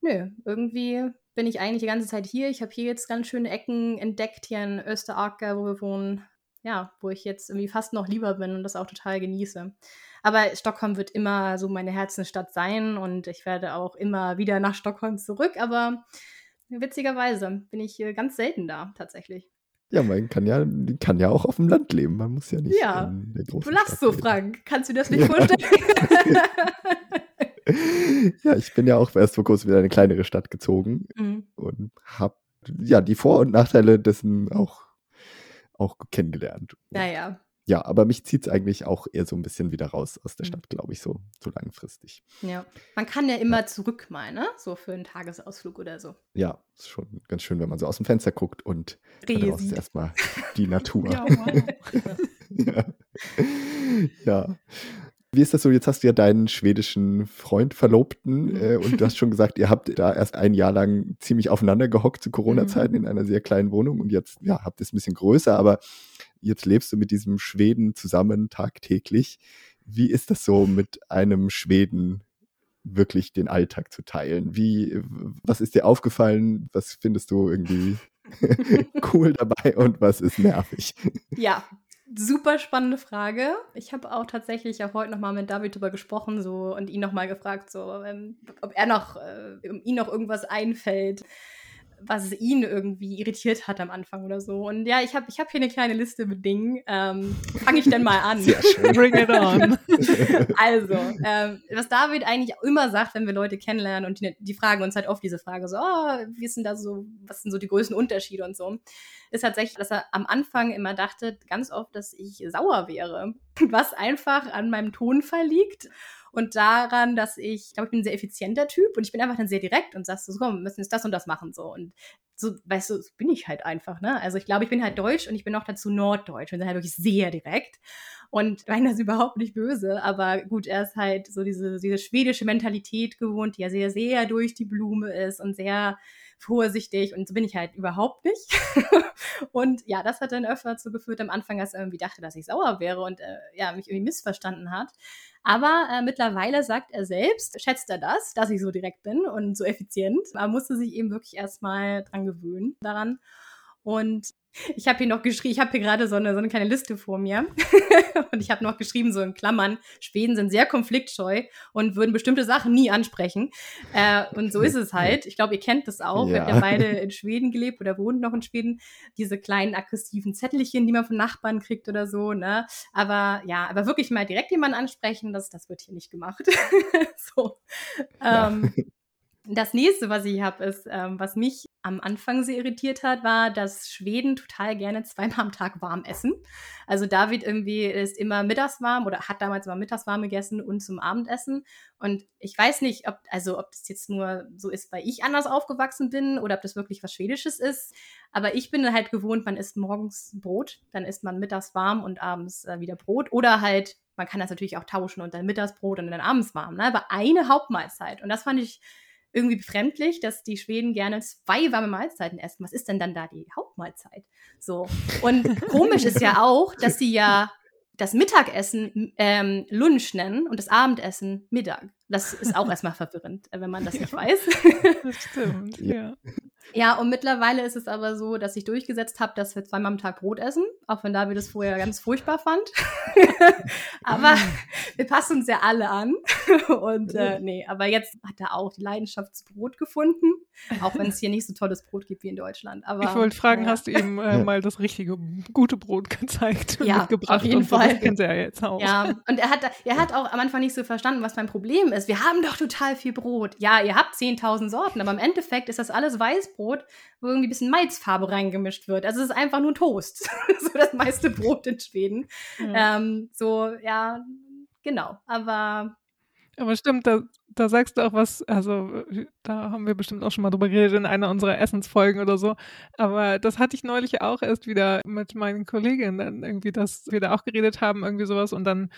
nö, irgendwie bin ich eigentlich die ganze Zeit hier. Ich habe hier jetzt ganz schöne Ecken entdeckt, hier in Österaker, wo wir wohnen. Ja, wo ich jetzt irgendwie fast noch lieber bin und das auch total genieße. Aber Stockholm wird immer so meine Herzensstadt sein und ich werde auch immer wieder nach Stockholm zurück. Aber Witzigerweise bin ich hier ganz selten da, tatsächlich. Ja, man kann ja, kann ja auch auf dem Land leben. Man muss ja nicht. Ja, in der großen du lachst so, leben. Frank. Kannst du dir das nicht vorstellen? ja, ich bin ja auch erst vor kurzem wieder in eine kleinere Stadt gezogen mhm. und habe ja die Vor- und Nachteile dessen auch, auch kennengelernt. Naja, ja, aber mich zieht es eigentlich auch eher so ein bisschen wieder raus aus der mhm. Stadt, glaube ich, so, so langfristig. Ja, man kann ja immer ja. zurück mal, ne? So für einen Tagesausflug oder so. Ja, ist schon ganz schön, wenn man so aus dem Fenster guckt und ist erstmal die Natur. ja, wow. ja. ja. Wie ist das so? Jetzt hast du ja deinen schwedischen Freund, Verlobten, mhm. äh, und du hast schon gesagt, ihr habt da erst ein Jahr lang ziemlich aufeinander gehockt zu Corona-Zeiten mhm. in einer sehr kleinen Wohnung und jetzt ja, habt ihr es ein bisschen größer, aber jetzt lebst du mit diesem Schweden zusammen tagtäglich. Wie ist das so mit einem Schweden wirklich den Alltag zu teilen? Wie, was ist dir aufgefallen? Was findest du irgendwie cool dabei und was ist nervig? Ja, super spannende Frage. Ich habe auch tatsächlich auch heute nochmal mit David darüber gesprochen so, und ihn nochmal gefragt, so, ähm, ob er noch, äh, ihn noch irgendwas einfällt was ihn irgendwie irritiert hat am Anfang oder so. Und ja, ich habe ich hab hier eine kleine Liste mit Dingen. Ähm, Fange ich denn mal an? Sehr schön. Bring it on. also, ähm, was David eigentlich immer sagt, wenn wir Leute kennenlernen und die, die, fragen uns halt oft diese Frage so, oh, wie sind da so, was sind so die größten Unterschiede und so, ist tatsächlich, dass er am Anfang immer dachte, ganz oft, dass ich sauer wäre, was einfach an meinem Tonfall liegt und daran, dass ich, ich glaube, ich bin ein sehr effizienter Typ und ich bin einfach dann sehr direkt und sagst so, komm, wir müssen jetzt das und das machen so und so, weißt du, so bin ich halt einfach, ne? Also ich glaube, ich bin halt deutsch und ich bin auch dazu norddeutsch und bin halt wirklich sehr direkt und meine das überhaupt nicht böse, aber gut, er ist halt so diese, diese schwedische Mentalität gewohnt, die ja sehr, sehr durch die Blume ist und sehr vorsichtig und so bin ich halt überhaupt nicht. und ja, das hat dann öfter dazu geführt am Anfang, dass er irgendwie dachte, dass ich sauer wäre und äh, ja, mich irgendwie missverstanden hat. Aber äh, mittlerweile sagt er selbst, schätzt er das, dass ich so direkt bin und so effizient. Man musste sich eben wirklich erstmal dran gewöhnen daran. Und ich habe hier noch geschrieben, ich habe hier gerade so eine, so eine kleine Liste vor mir. und ich habe noch geschrieben, so in Klammern, Schweden sind sehr konfliktscheu und würden bestimmte Sachen nie ansprechen. Äh, und so ist es halt. Ich glaube, ihr kennt das auch. Ja. Wir haben ja beide in Schweden gelebt oder wohnen noch in Schweden. Diese kleinen aggressiven Zettelchen, die man von Nachbarn kriegt oder so. Ne? Aber ja, aber wirklich mal direkt jemanden ansprechen, das, das wird hier nicht gemacht. so. Ja. Ähm, das nächste, was ich habe, ist, ähm, was mich am Anfang sehr irritiert hat, war, dass Schweden total gerne zweimal am Tag warm essen. Also David irgendwie ist immer mittags warm oder hat damals immer mittags warm gegessen und zum Abendessen. Und ich weiß nicht, ob, also ob das jetzt nur so ist, weil ich anders aufgewachsen bin oder ob das wirklich was Schwedisches ist. Aber ich bin halt gewohnt, man isst morgens Brot, dann isst man mittags warm und abends äh, wieder Brot. Oder halt, man kann das natürlich auch tauschen und dann Mittagsbrot und dann abends warm. Ne? Aber eine Hauptmahlzeit. Und das fand ich irgendwie befremdlich, dass die Schweden gerne zwei warme Mahlzeiten essen. Was ist denn dann da die Hauptmahlzeit? So. Und komisch ist ja auch, dass sie ja das Mittagessen ähm, Lunch nennen und das Abendessen Mittag. Das ist auch erstmal verwirrend, äh, wenn man das nicht weiß. Das stimmt, ja. Ja, und mittlerweile ist es aber so, dass ich durchgesetzt habe, dass wir zweimal am Tag Brot essen, auch wenn David das vorher ganz furchtbar fand. aber wir passen uns ja alle an. und äh, nee, aber jetzt hat er auch die Leidenschaft zu Brot gefunden, auch wenn es hier nicht so tolles Brot gibt wie in Deutschland. Aber, ich wollte fragen, ja. hast du ihm äh, mal das richtige, gute Brot gezeigt und ja, mitgebracht? Auf jeden und Fall. Das kennt er ja jetzt auch. Ja, und er hat, er hat auch am Anfang nicht so verstanden, was mein Problem ist. Wir haben doch total viel Brot. Ja, ihr habt 10.000 Sorten, aber im Endeffekt ist das alles Weißbrot, wo irgendwie ein bisschen Malzfarbe reingemischt wird. Also es ist einfach nur Toast. so das meiste Brot in Schweden. Mhm. Ähm, so, ja, genau. Aber aber stimmt, da, da sagst du auch was, also da haben wir bestimmt auch schon mal drüber geredet in einer unserer Essensfolgen oder so. Aber das hatte ich neulich auch erst wieder mit meinen Kolleginnen irgendwie, dass wir da auch geredet haben, irgendwie sowas und dann,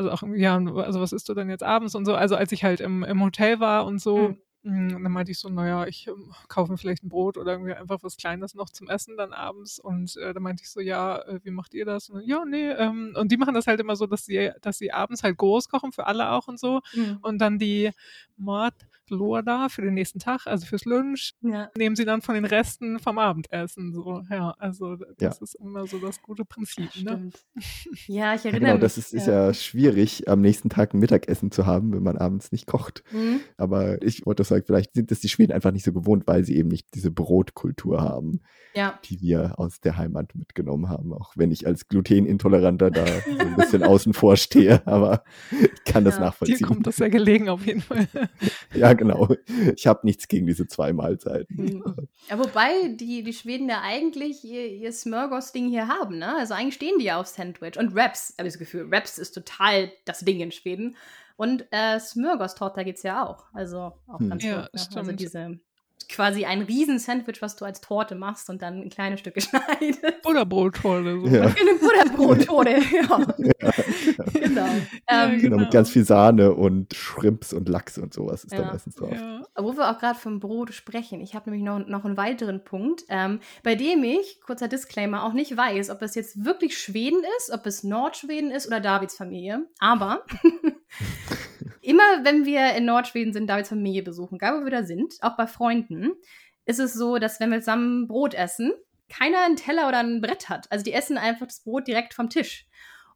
also auch, ja, also was isst du denn jetzt abends und so. Also als ich halt im, im Hotel war und so, mhm. Hm, dann meinte ich so, naja, ich ähm, kaufe mir vielleicht ein Brot oder irgendwie einfach was Kleines noch zum Essen dann abends. Und äh, dann meinte ich so, ja, äh, wie macht ihr das? Und, ja, nee. Ähm, und die machen das halt immer so, dass sie, dass sie abends halt groß kochen für alle auch und so. Mhm. Und dann die Mord da für den nächsten Tag, also fürs Lunch, ja. nehmen sie dann von den Resten vom Abendessen. So, ja, also das ja. ist immer so das gute Prinzip. Ne? Ja, ich erinnere genau, mich. Das ist, ist ja. ja. schwierig, am nächsten Tag ein Mittagessen zu haben, wenn man abends nicht kocht. Mhm. Aber ich wollte sagen, vielleicht sind das die Schweden einfach nicht so gewohnt, weil sie eben nicht diese Brotkultur haben, ja. die wir aus der Heimat mitgenommen haben. Auch wenn ich als Glutenintoleranter da so ein bisschen außen vor stehe, aber ich kann das nachvollziehen. Dir kommt das sehr gelegen auf jeden Fall. ja, genau. Ich habe nichts gegen diese zwei Mahlzeiten. Hm. Ja, wobei die, die Schweden ja eigentlich ihr, ihr Smörgås-Ding hier haben, ne? Also eigentlich stehen die ja auf Sandwich. Und Wraps, habe ich das Gefühl. Wraps ist total das Ding in Schweden. Und äh, Smörgås-Torte gibt es ja auch. Also auch hm. ganz ja, gut. Ne? Also diese quasi ein Riesen-Sandwich, was du als Torte machst und dann in kleine Stücke schneidest. Butterbrottorte. So. Ja. Eine Butterbrottorte, ja. ja. Genau. genau. Ja, Ähm, Genau, mit Genau. ganz viel Sahne und Shrimps und Lachs und sowas ist da Ja. meistens drauf. Ja. Wo wir auch gerade vom Brot sprechen, ich habe nämlich noch, noch einen weiteren Punkt, ähm, bei dem ich, kurzer Disclaimer, auch nicht weiß, ob es jetzt wirklich Schweden ist, ob es Nordschweden ist oder Davids Familie. Aber immer wenn wir in Nordschweden sind, Davids Familie besuchen, egal wo wir da sind, auch bei Freunden, ist es so, dass wenn wir zusammen Brot essen, keiner einen Teller oder ein Brett hat. Also die essen einfach das Brot direkt vom Tisch.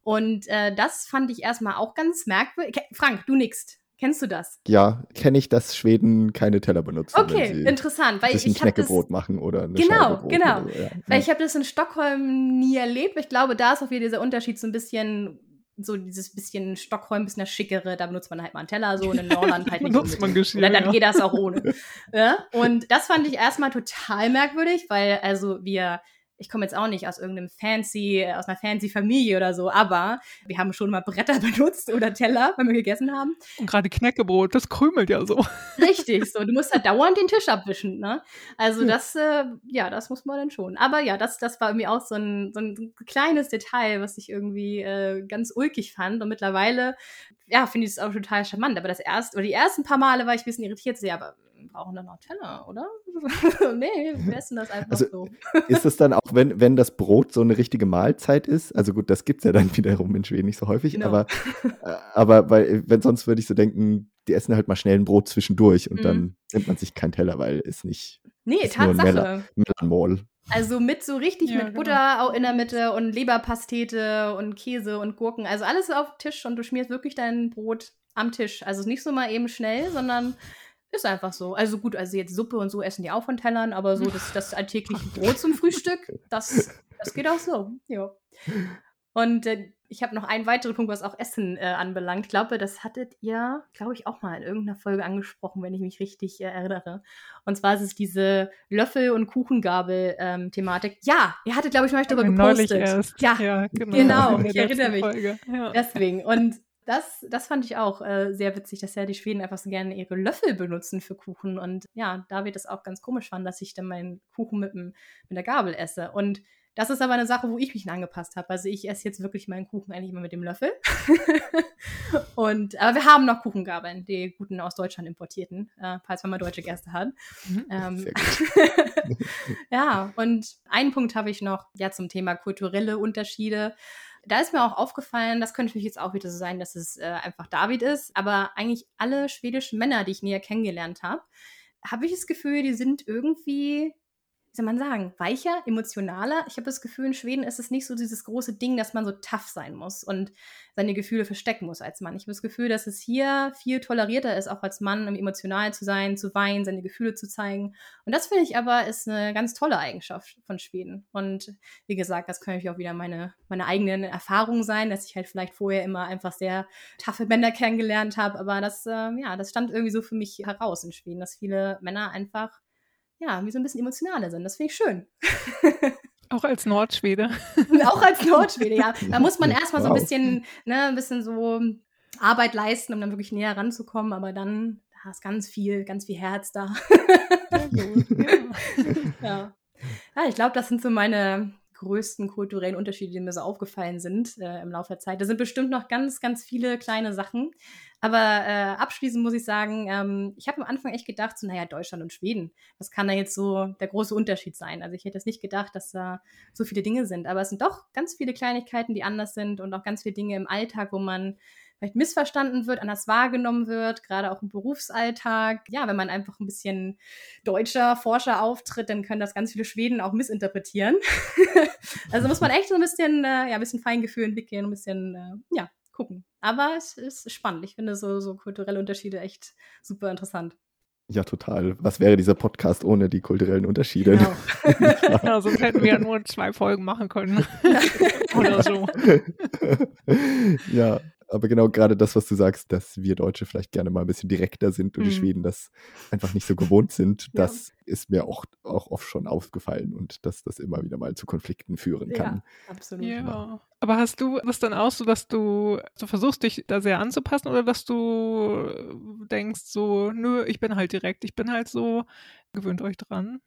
Und äh, das fand ich erstmal auch ganz merkwürdig. Frank, du nickst. Kennst du das? Ja, kenne ich, dass Schweden keine Teller benutzen, Okay, interessant, weil ein ich habe das, machen oder eine Genau, Brot genau. Oder ja. weil ich habe das in Stockholm nie erlebt. Ich glaube, da ist auch wieder dieser Unterschied so ein bisschen so dieses bisschen Stockholm, ein bisschen das Schickere, da benutzt man halt mal einen Teller so und in Norland halt nicht Benutzt man. Geschirr, Oder dann ja. geht das auch ohne. ja? Und das fand ich erstmal total merkwürdig, weil also wir ich komme jetzt auch nicht aus irgendeinem fancy, aus einer fancy Familie oder so, aber wir haben schon mal Bretter benutzt oder Teller, wenn wir gegessen haben. Und gerade Knäckebrot, das krümelt ja so. Richtig, so. Du musst halt dauernd den Tisch abwischen, ne? Also das, äh, ja, das muss man dann schon. Aber ja, das, das war irgendwie auch so ein, so ein kleines Detail, was ich irgendwie äh, ganz ulkig fand. Und mittlerweile, ja, finde ich es auch total charmant. Aber das erste, oder die ersten paar Male war ich ein bisschen irritiert. Ja, aber brauchen dann noch Teller, oder? nee, wir essen das einfach Also, so. Ist es dann auch, wenn, wenn das Brot so eine richtige Mahlzeit ist? Also gut, das gibt es ja dann wiederum in Schweden nicht so häufig, Genau. aber, äh, aber weil, wenn sonst würde ich so denken, die essen halt mal schnell ein Brot zwischendurch und Mhm. dann nimmt man sich keinen Teller, weil es nicht Nee, ist nur ein Tatsache. Melonmall. Also mit so richtig Ja, mit genau. Butter auch in der Mitte und Leberpastete und Käse und Gurken. Also alles auf den Tisch und du schmierst wirklich dein Brot am Tisch. Also es ist nicht so mal eben schnell, sondern ist einfach so. Also gut, also jetzt Suppe und so essen die auch von Tellern, aber so das, das alltägliche Brot zum Frühstück, das, das geht auch so. Ja. Und äh, ich habe noch einen weiteren Punkt, was auch Essen äh, anbelangt. Ich glaube, das hattet ihr, glaube ich, auch mal in irgendeiner Folge angesprochen, wenn ich mich richtig äh, erinnere. Und zwar ist es diese Löffel- und Kuchengabel-Thematik. ja, ihr hattet, glaube ich, neulich darüber Neulich gepostet. erst. Ja, ja genau. genau, ich erinnere mich. Folge. Ja. deswegen. Und das, das fand ich auch äh, sehr witzig, dass ja die Schweden einfach so gerne ihre Löffel benutzen für Kuchen. Und ja, da wird es auch ganz komisch fand, dass ich dann meinen Kuchen mit, dem, mit der Gabel esse. Und das ist aber eine Sache, wo ich mich angepasst habe. Also ich esse jetzt wirklich meinen Kuchen eigentlich immer mit dem Löffel. und, aber wir haben noch Kuchengabeln, die guten aus Deutschland importierten, äh, falls man mal deutsche Gäste hat. Mhm. Ähm, ja, und einen Punkt habe ich noch, ja, zum Thema kulturelle Unterschiede. Da ist mir auch aufgefallen, das könnte natürlich jetzt auch wieder so sein, dass es äh, einfach David ist, aber eigentlich alle schwedischen Männer, die ich näher kennengelernt habe, habe ich das Gefühl, die sind irgendwie, wie soll man sagen, weicher, emotionaler. Ich habe das Gefühl, in Schweden ist es nicht so dieses große Ding, dass man so tough sein muss und seine Gefühle verstecken muss als Mann. Ich habe das Gefühl, dass es hier viel tolerierter ist, auch als Mann, um emotional zu sein, zu weinen, seine Gefühle zu zeigen. Und das finde ich aber ist eine ganz tolle Eigenschaft von Schweden. Und wie gesagt, das können auch wieder meine, meine eigenen Erfahrungen sein, dass ich halt vielleicht vorher immer einfach sehr taffe Männer kennengelernt habe. Aber das, ähm, ja, das stand irgendwie so für mich heraus in Schweden, dass viele Männer einfach, ja, wie so ein bisschen emotionaler sind. Das finde ich schön. Auch als Nordschwede. Auch als Nordschwede, ja. Da muss man erstmal so ein bisschen, ne, ein bisschen so Arbeit leisten, um dann wirklich näher ranzukommen, aber dann da ist ganz viel, ganz viel Herz da. Ja. ja, ich glaube, das sind so meine größten kulturellen Unterschiede, die mir so aufgefallen sind äh, im Laufe der Zeit. Da sind bestimmt noch ganz, ganz viele kleine Sachen. Aber äh, abschließend muss ich sagen, ähm, ich habe am Anfang echt gedacht, so, naja, Deutschland und Schweden, was kann da jetzt so der große Unterschied sein? Also ich hätte es nicht gedacht, dass da so viele Dinge sind. Aber es sind doch ganz viele Kleinigkeiten, die anders sind und auch ganz viele Dinge im Alltag, wo man vielleicht missverstanden wird, anders wahrgenommen wird, gerade auch im Berufsalltag. Ja, wenn man einfach ein bisschen deutscher Forscher auftritt, dann können das ganz viele Schweden auch missinterpretieren. also muss man echt so ein bisschen, äh, ja, ein bisschen Feingefühl entwickeln, ein bisschen, äh, ja, gucken. Aber es ist spannend. Ich finde so, so kulturelle Unterschiede echt super interessant. Ja, total. Was wäre dieser Podcast ohne die kulturellen Unterschiede? Genau. ja, sonst hätten wir ja nur zwei Folgen machen können. Oder so. ja, aber genau gerade das, was du sagst, dass wir Deutsche vielleicht gerne mal ein bisschen direkter sind und die Mhm. Schweden das einfach nicht so gewohnt sind, Ja. das ist mir auch, auch oft schon aufgefallen und dass das immer wieder mal zu Konflikten führen kann. Ja, absolut. Ja. Aber hast du das dann auch so, dass du, du versuchst, dich da sehr anzupassen oder dass du denkst so, nö, ich bin halt direkt, ich bin halt so, gewöhnt euch dran?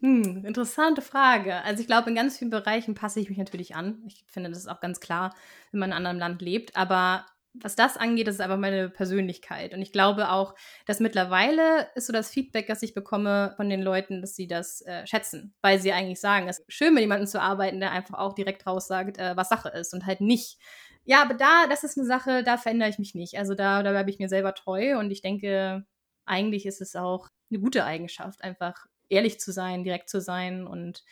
Hm, interessante Frage. Also ich glaube, in ganz vielen Bereichen passe ich mich natürlich an. Ich finde, das ist auch ganz klar, wenn man in einem anderen Land lebt. Aber was das angeht, ist einfach meine Persönlichkeit. Und ich glaube auch, dass mittlerweile ist so das Feedback, das ich bekomme von den Leuten, dass sie das äh, schätzen, weil sie eigentlich sagen, es ist schön, mit jemandem zu arbeiten, der einfach auch direkt raussagt, äh, was Sache ist und halt nicht. Ja, aber da, das ist eine Sache, da verändere ich mich nicht. Also da, da bleibe ich mir selber treu und ich denke, eigentlich ist es auch eine gute Eigenschaft, einfach ehrlich zu sein, direkt zu sein und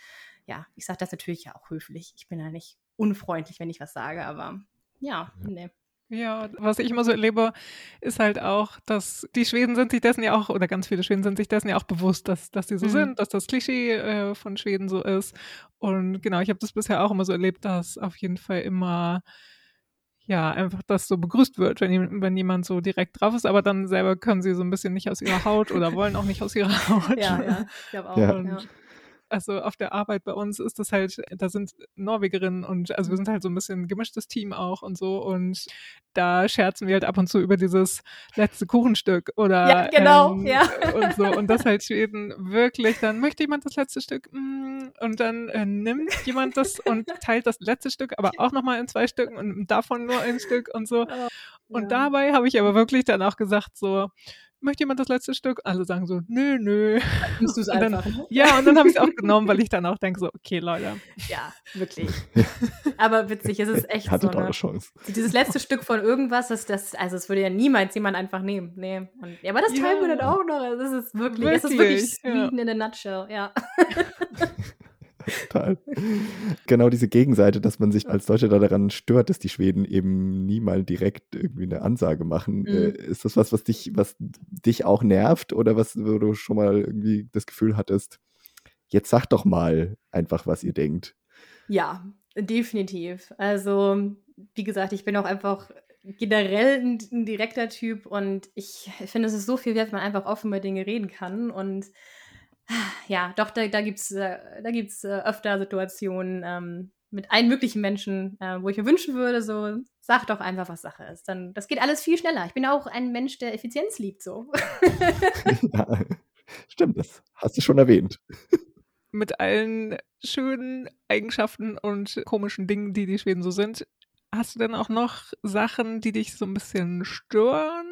ja, ich sage das natürlich ja auch höflich. Ich bin ja nicht unfreundlich, wenn ich was sage, aber ja, nee. Ja, was ich immer so erlebe, ist halt auch, dass die Schweden sind sich dessen ja auch, oder ganz viele Schweden sind sich dessen ja auch bewusst, dass, dass die so mhm. sind, dass das Klischee äh, von Schweden so ist. Und genau, ich habe das bisher auch immer so erlebt, dass auf jeden Fall immer ja, einfach das so begrüßt wird, wenn, wenn jemand so direkt drauf ist, aber dann selber können sie so ein bisschen nicht aus ihrer Haut oder wollen auch nicht aus ihrer Haut. Ja, ja, ich glaube auch. Ja. Und, ja also auf der Arbeit bei uns ist das halt, da sind Norwegerinnen und also wir sind halt so ein bisschen gemischtes Team auch und so und da scherzen wir halt ab und zu über dieses letzte Kuchenstück oder ja, genau, ähm, ja. und so und das halt Schweden wirklich, dann möchte jemand das letzte Stück mm, und dann äh, nimmt jemand das und teilt das letzte Stück aber auch nochmal in zwei Stücken und davon nur ein Stück und so oh, und ja. dabei habe ich aber wirklich dann auch gesagt so, möchte jemand das letzte Stück? Alle sagen so, nö, nö. Nimmst du es einfach, ne? Ja, und dann habe ich es auch genommen, weil ich dann auch denke so, okay, Leute. Ja, wirklich. Aber witzig, es ist echt Hattet so eine, Chance. Dieses letzte Stück von irgendwas, das, das, also es würde ja niemals jemand einfach nehmen. Nee. Und, ja, aber das teilen ja. wir dann auch noch. Das ist wirklich, wirklich es ist wirklich Sweden ja. in a nutshell, ja. Total. Genau diese Gegenseite, dass man sich als Deutscher daran stört, dass die Schweden eben nie mal direkt irgendwie eine Ansage machen. Mhm. Äh, ist das was, was dich, was dich auch nervt oder was, wo du schon mal irgendwie das Gefühl hattest, jetzt sag doch mal einfach, was ihr denkt? Ja, definitiv. Also, wie gesagt, ich bin auch einfach generell ein, ein direkter Typ und ich finde, es ist so viel wert, wenn man einfach offen über Dinge reden kann und ja, doch, da, da gibt es äh, da gibt's, äh, öfter Situationen ähm, mit allen möglichen Menschen, äh, wo ich mir wünschen würde, so, sag doch einfach, was Sache ist. Dann, das geht alles viel schneller. Ich bin auch ein Mensch, der Effizienz liebt, so. ja, stimmt, das hast du schon erwähnt. Mit allen schönen Eigenschaften und komischen Dingen, die die Schweden so sind, hast du denn auch noch Sachen, die dich so ein bisschen stören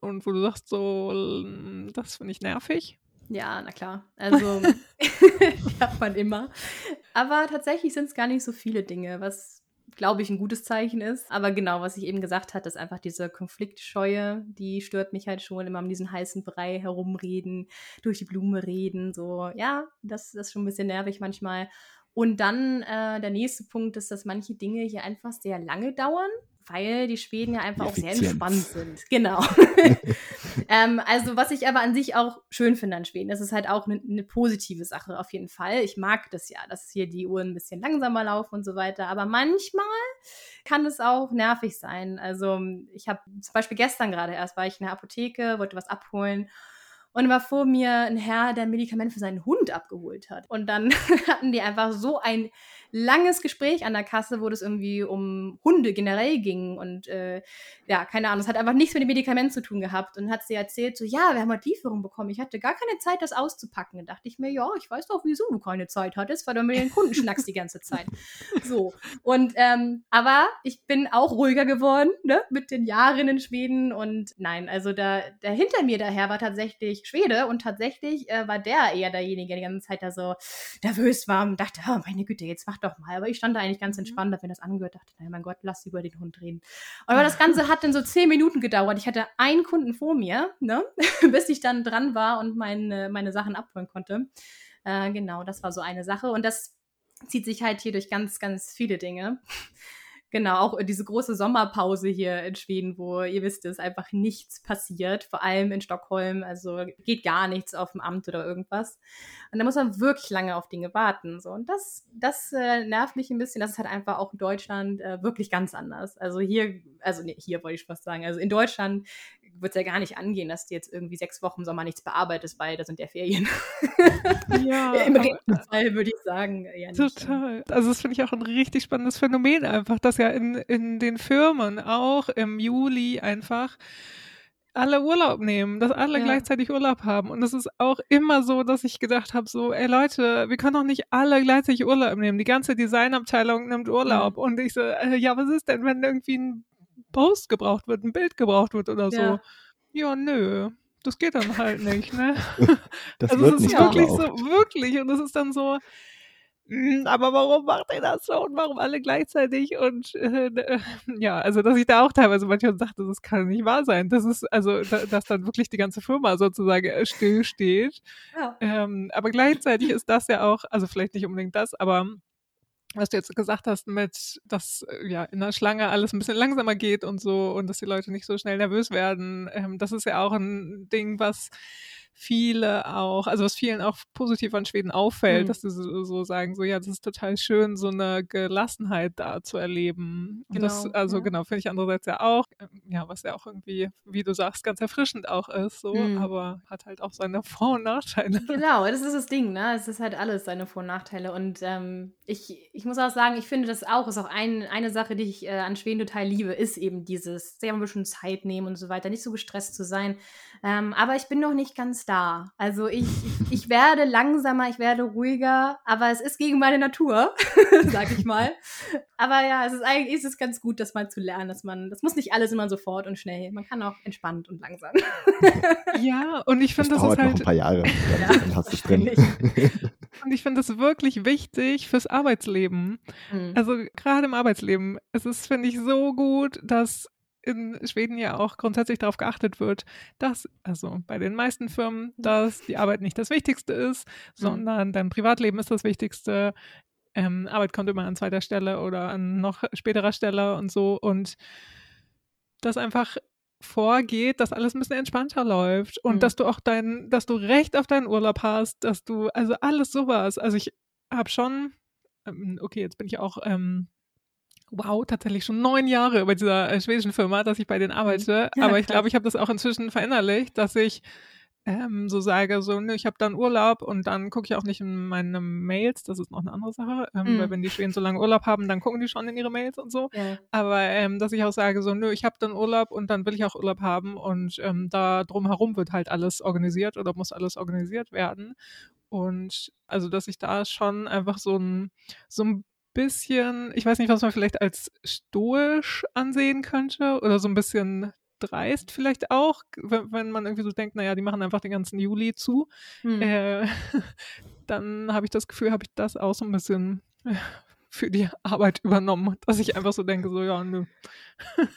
und wo du sagst, so, das finde ich nervig? Ja, na klar. Also, hat man immer. Aber tatsächlich sind es gar nicht so viele Dinge, was, glaube ich, ein gutes Zeichen ist. Aber genau, was ich eben gesagt hatte, ist einfach diese Konfliktscheue, die stört mich halt schon, immer um diesen heißen Brei herumreden, durch die Blume reden, so, ja, das, das ist schon ein bisschen nervig manchmal. Und dann äh, der nächste Punkt ist, dass manche Dinge hier einfach sehr lange dauern weil die Schweden ja einfach auch sehr entspannt sind. Genau. ähm, also was ich aber an sich auch schön finde an Schweden, das ist halt auch eine ne positive Sache auf jeden Fall. Ich mag das ja, dass hier die Uhren ein bisschen langsamer laufen und so weiter. Aber manchmal kann es auch nervig sein. Also ich habe zum Beispiel gestern gerade erst war ich in der Apotheke, wollte was abholen und war vor mir ein Herr, der ein Medikament für seinen Hund abgeholt hat. Und dann hatten die einfach so ein langes Gespräch an der Kasse, wo das irgendwie um Hunde generell ging. Und äh, ja, keine Ahnung, es hat einfach nichts mit dem Medikament zu tun gehabt. Und hat sie erzählt, so, ja, wir haben halt Lieferung bekommen. Ich hatte gar keine Zeit, das auszupacken. Da dachte ich mir, ja, ich weiß doch, wieso du keine Zeit hattest, weil du mit den Kunden schnackst die ganze Zeit. So. Und, ähm, aber ich bin auch ruhiger geworden, ne, mit den Jahren in Schweden. Und nein, also da, der hinter mir daher war tatsächlich Schwede und tatsächlich äh, war der eher derjenige, der die ganze Zeit da so nervös war und dachte, oh, meine Güte, jetzt mach mach doch mal. Aber ich stand da eigentlich ganz mhm. entspannt, habe mir das angehört, dachte, naja, mein Gott, lass über den Hund reden. Aber das Ganze hat dann so zehn Minuten gedauert. Ich hatte einen Kunden vor mir, ne? bis ich dann dran war und meine, meine Sachen abholen konnte. Äh, genau, das war so eine Sache. Und das zieht sich halt hier durch ganz, ganz viele Dinge. Genau, auch diese große Sommerpause hier in Schweden, wo ihr wisst, es einfach nichts passiert, vor allem in Stockholm, also geht gar nichts auf dem Amt oder irgendwas. Und da muss man wirklich lange auf Dinge warten. So. Und das, das äh, nervt mich ein bisschen. Das ist halt einfach auch in Deutschland äh, wirklich ganz anders. Also hier, also nee, hier wollte ich fast sagen, also in Deutschland wird es ja gar nicht angehen, dass du jetzt irgendwie sechs Wochen im Sommer nichts bearbeitest, weil da sind ja Ferien. Ja. Im Regelfall würde ich sagen. Ja, total. Also das finde ich auch ein richtig spannendes Phänomen einfach, dass ja in, in den Firmen auch im Juli einfach alle Urlaub nehmen, dass alle Ja. gleichzeitig Urlaub haben. Und es ist auch immer so, dass ich gedacht habe, so, ey Leute, wir können doch nicht alle gleichzeitig Urlaub nehmen. Die ganze Designabteilung nimmt Urlaub. Mhm. Und ich so, äh, ja, was ist denn, wenn irgendwie ein Post gebraucht wird, ein Bild gebraucht wird oder so? Ja. Ja, nö. Das geht dann halt nicht, ne? Das also wird es ist wirklich so, wirklich. Und es ist dann so, "Mm, aber warum macht ihr das schon? Warum alle gleichzeitig? Und äh, äh, ja, also dass ich da auch teilweise manchmal sagte, das kann nicht wahr sein. Das ist, also, da, dass dann wirklich die ganze Firma sozusagen äh, stillsteht. Ja. Ähm, aber gleichzeitig ist das ja auch, also vielleicht nicht unbedingt das, aber was du jetzt gesagt hast mit, dass äh, ja in der Schlange alles ein bisschen langsamer geht und so und dass die Leute nicht so schnell nervös werden, ähm, das ist ja auch ein Ding, was viele auch, also was vielen auch positiv an Schweden auffällt, Mhm. dass sie so, so sagen, so ja, das ist total schön, so eine Gelassenheit da zu erleben. Und das, Genau, also ja. genau, finde ich andererseits ja auch, ähm, ja, was ja auch irgendwie, wie du sagst, ganz erfrischend auch ist, so, Mhm. aber hat halt auch seine Vor- und Nachteile. Genau, das ist das Ding, ne? Es ist halt alles seine Vor- und Nachteile. Und ähm, ich, ich muss auch sagen, ich finde das auch, ist auch ein, eine Sache, die ich äh, an Schweden total liebe, ist eben dieses sehr ein bisschen Zeit nehmen und so weiter, nicht so gestresst zu sein. Ähm, aber ich bin noch nicht ganz da. Also ich, ich, werde langsamer, ich werde ruhiger, aber es ist gegen meine Natur, sag ich mal. Aber ja, es ist eigentlich ist es ganz gut, das mal zu lernen, dass man, das muss nicht alles immer sofort und schnell. Man kann auch entspannt und langsam. Ja, und ich Das finde, das, dauert ist noch ein halt, paar Jahre. Ja, Dann hast du drin. und ich finde das wirklich wichtig fürs Arbeitsleben. Mhm. Also gerade im Arbeitsleben, es ist, finde ich, so gut, dass in Schweden ja auch grundsätzlich darauf geachtet wird, dass, also bei den meisten Firmen, dass die Arbeit nicht das Wichtigste ist, sondern dein Privatleben ist das Wichtigste. Ähm, Arbeit kommt immer an zweiter Stelle oder an noch späterer Stelle und so. Und das einfach vorgeht, dass alles ein bisschen entspannter läuft und Mhm. dass du auch dein, dass du Recht auf deinen Urlaub hast, dass du, also alles sowas. Also ich habe schon, ähm, okay, jetzt bin ich auch, ähm, wow, tatsächlich schon neun Jahre bei dieser äh, schwedischen Firma, dass ich bei denen arbeite. Ja, Aber ich glaube, ich habe das auch inzwischen verinnerlicht, dass ich ähm, so sage, so, nö, ich habe dann Urlaub und dann gucke ich auch nicht in meine Mails, das ist noch eine andere Sache, ähm, Mhm. weil wenn die Schweden so lange Urlaub haben, dann gucken die schon in ihre Mails und so. Ja. Aber ähm, dass ich auch sage, so, nö, ich habe dann Urlaub und dann will ich auch Urlaub haben und ähm, da drumherum wird halt alles organisiert oder muss alles organisiert werden. Und also, dass ich da schon einfach so ein, so ein bisschen, ich weiß nicht, was man vielleicht als stoisch ansehen könnte oder so ein bisschen dreist vielleicht auch, wenn, wenn man irgendwie so denkt, naja, die machen einfach den ganzen Juli zu. Hm. Äh, dann habe ich das Gefühl, habe ich das auch so ein bisschen äh, für die Arbeit übernommen, dass ich einfach so denke, so ja, nö.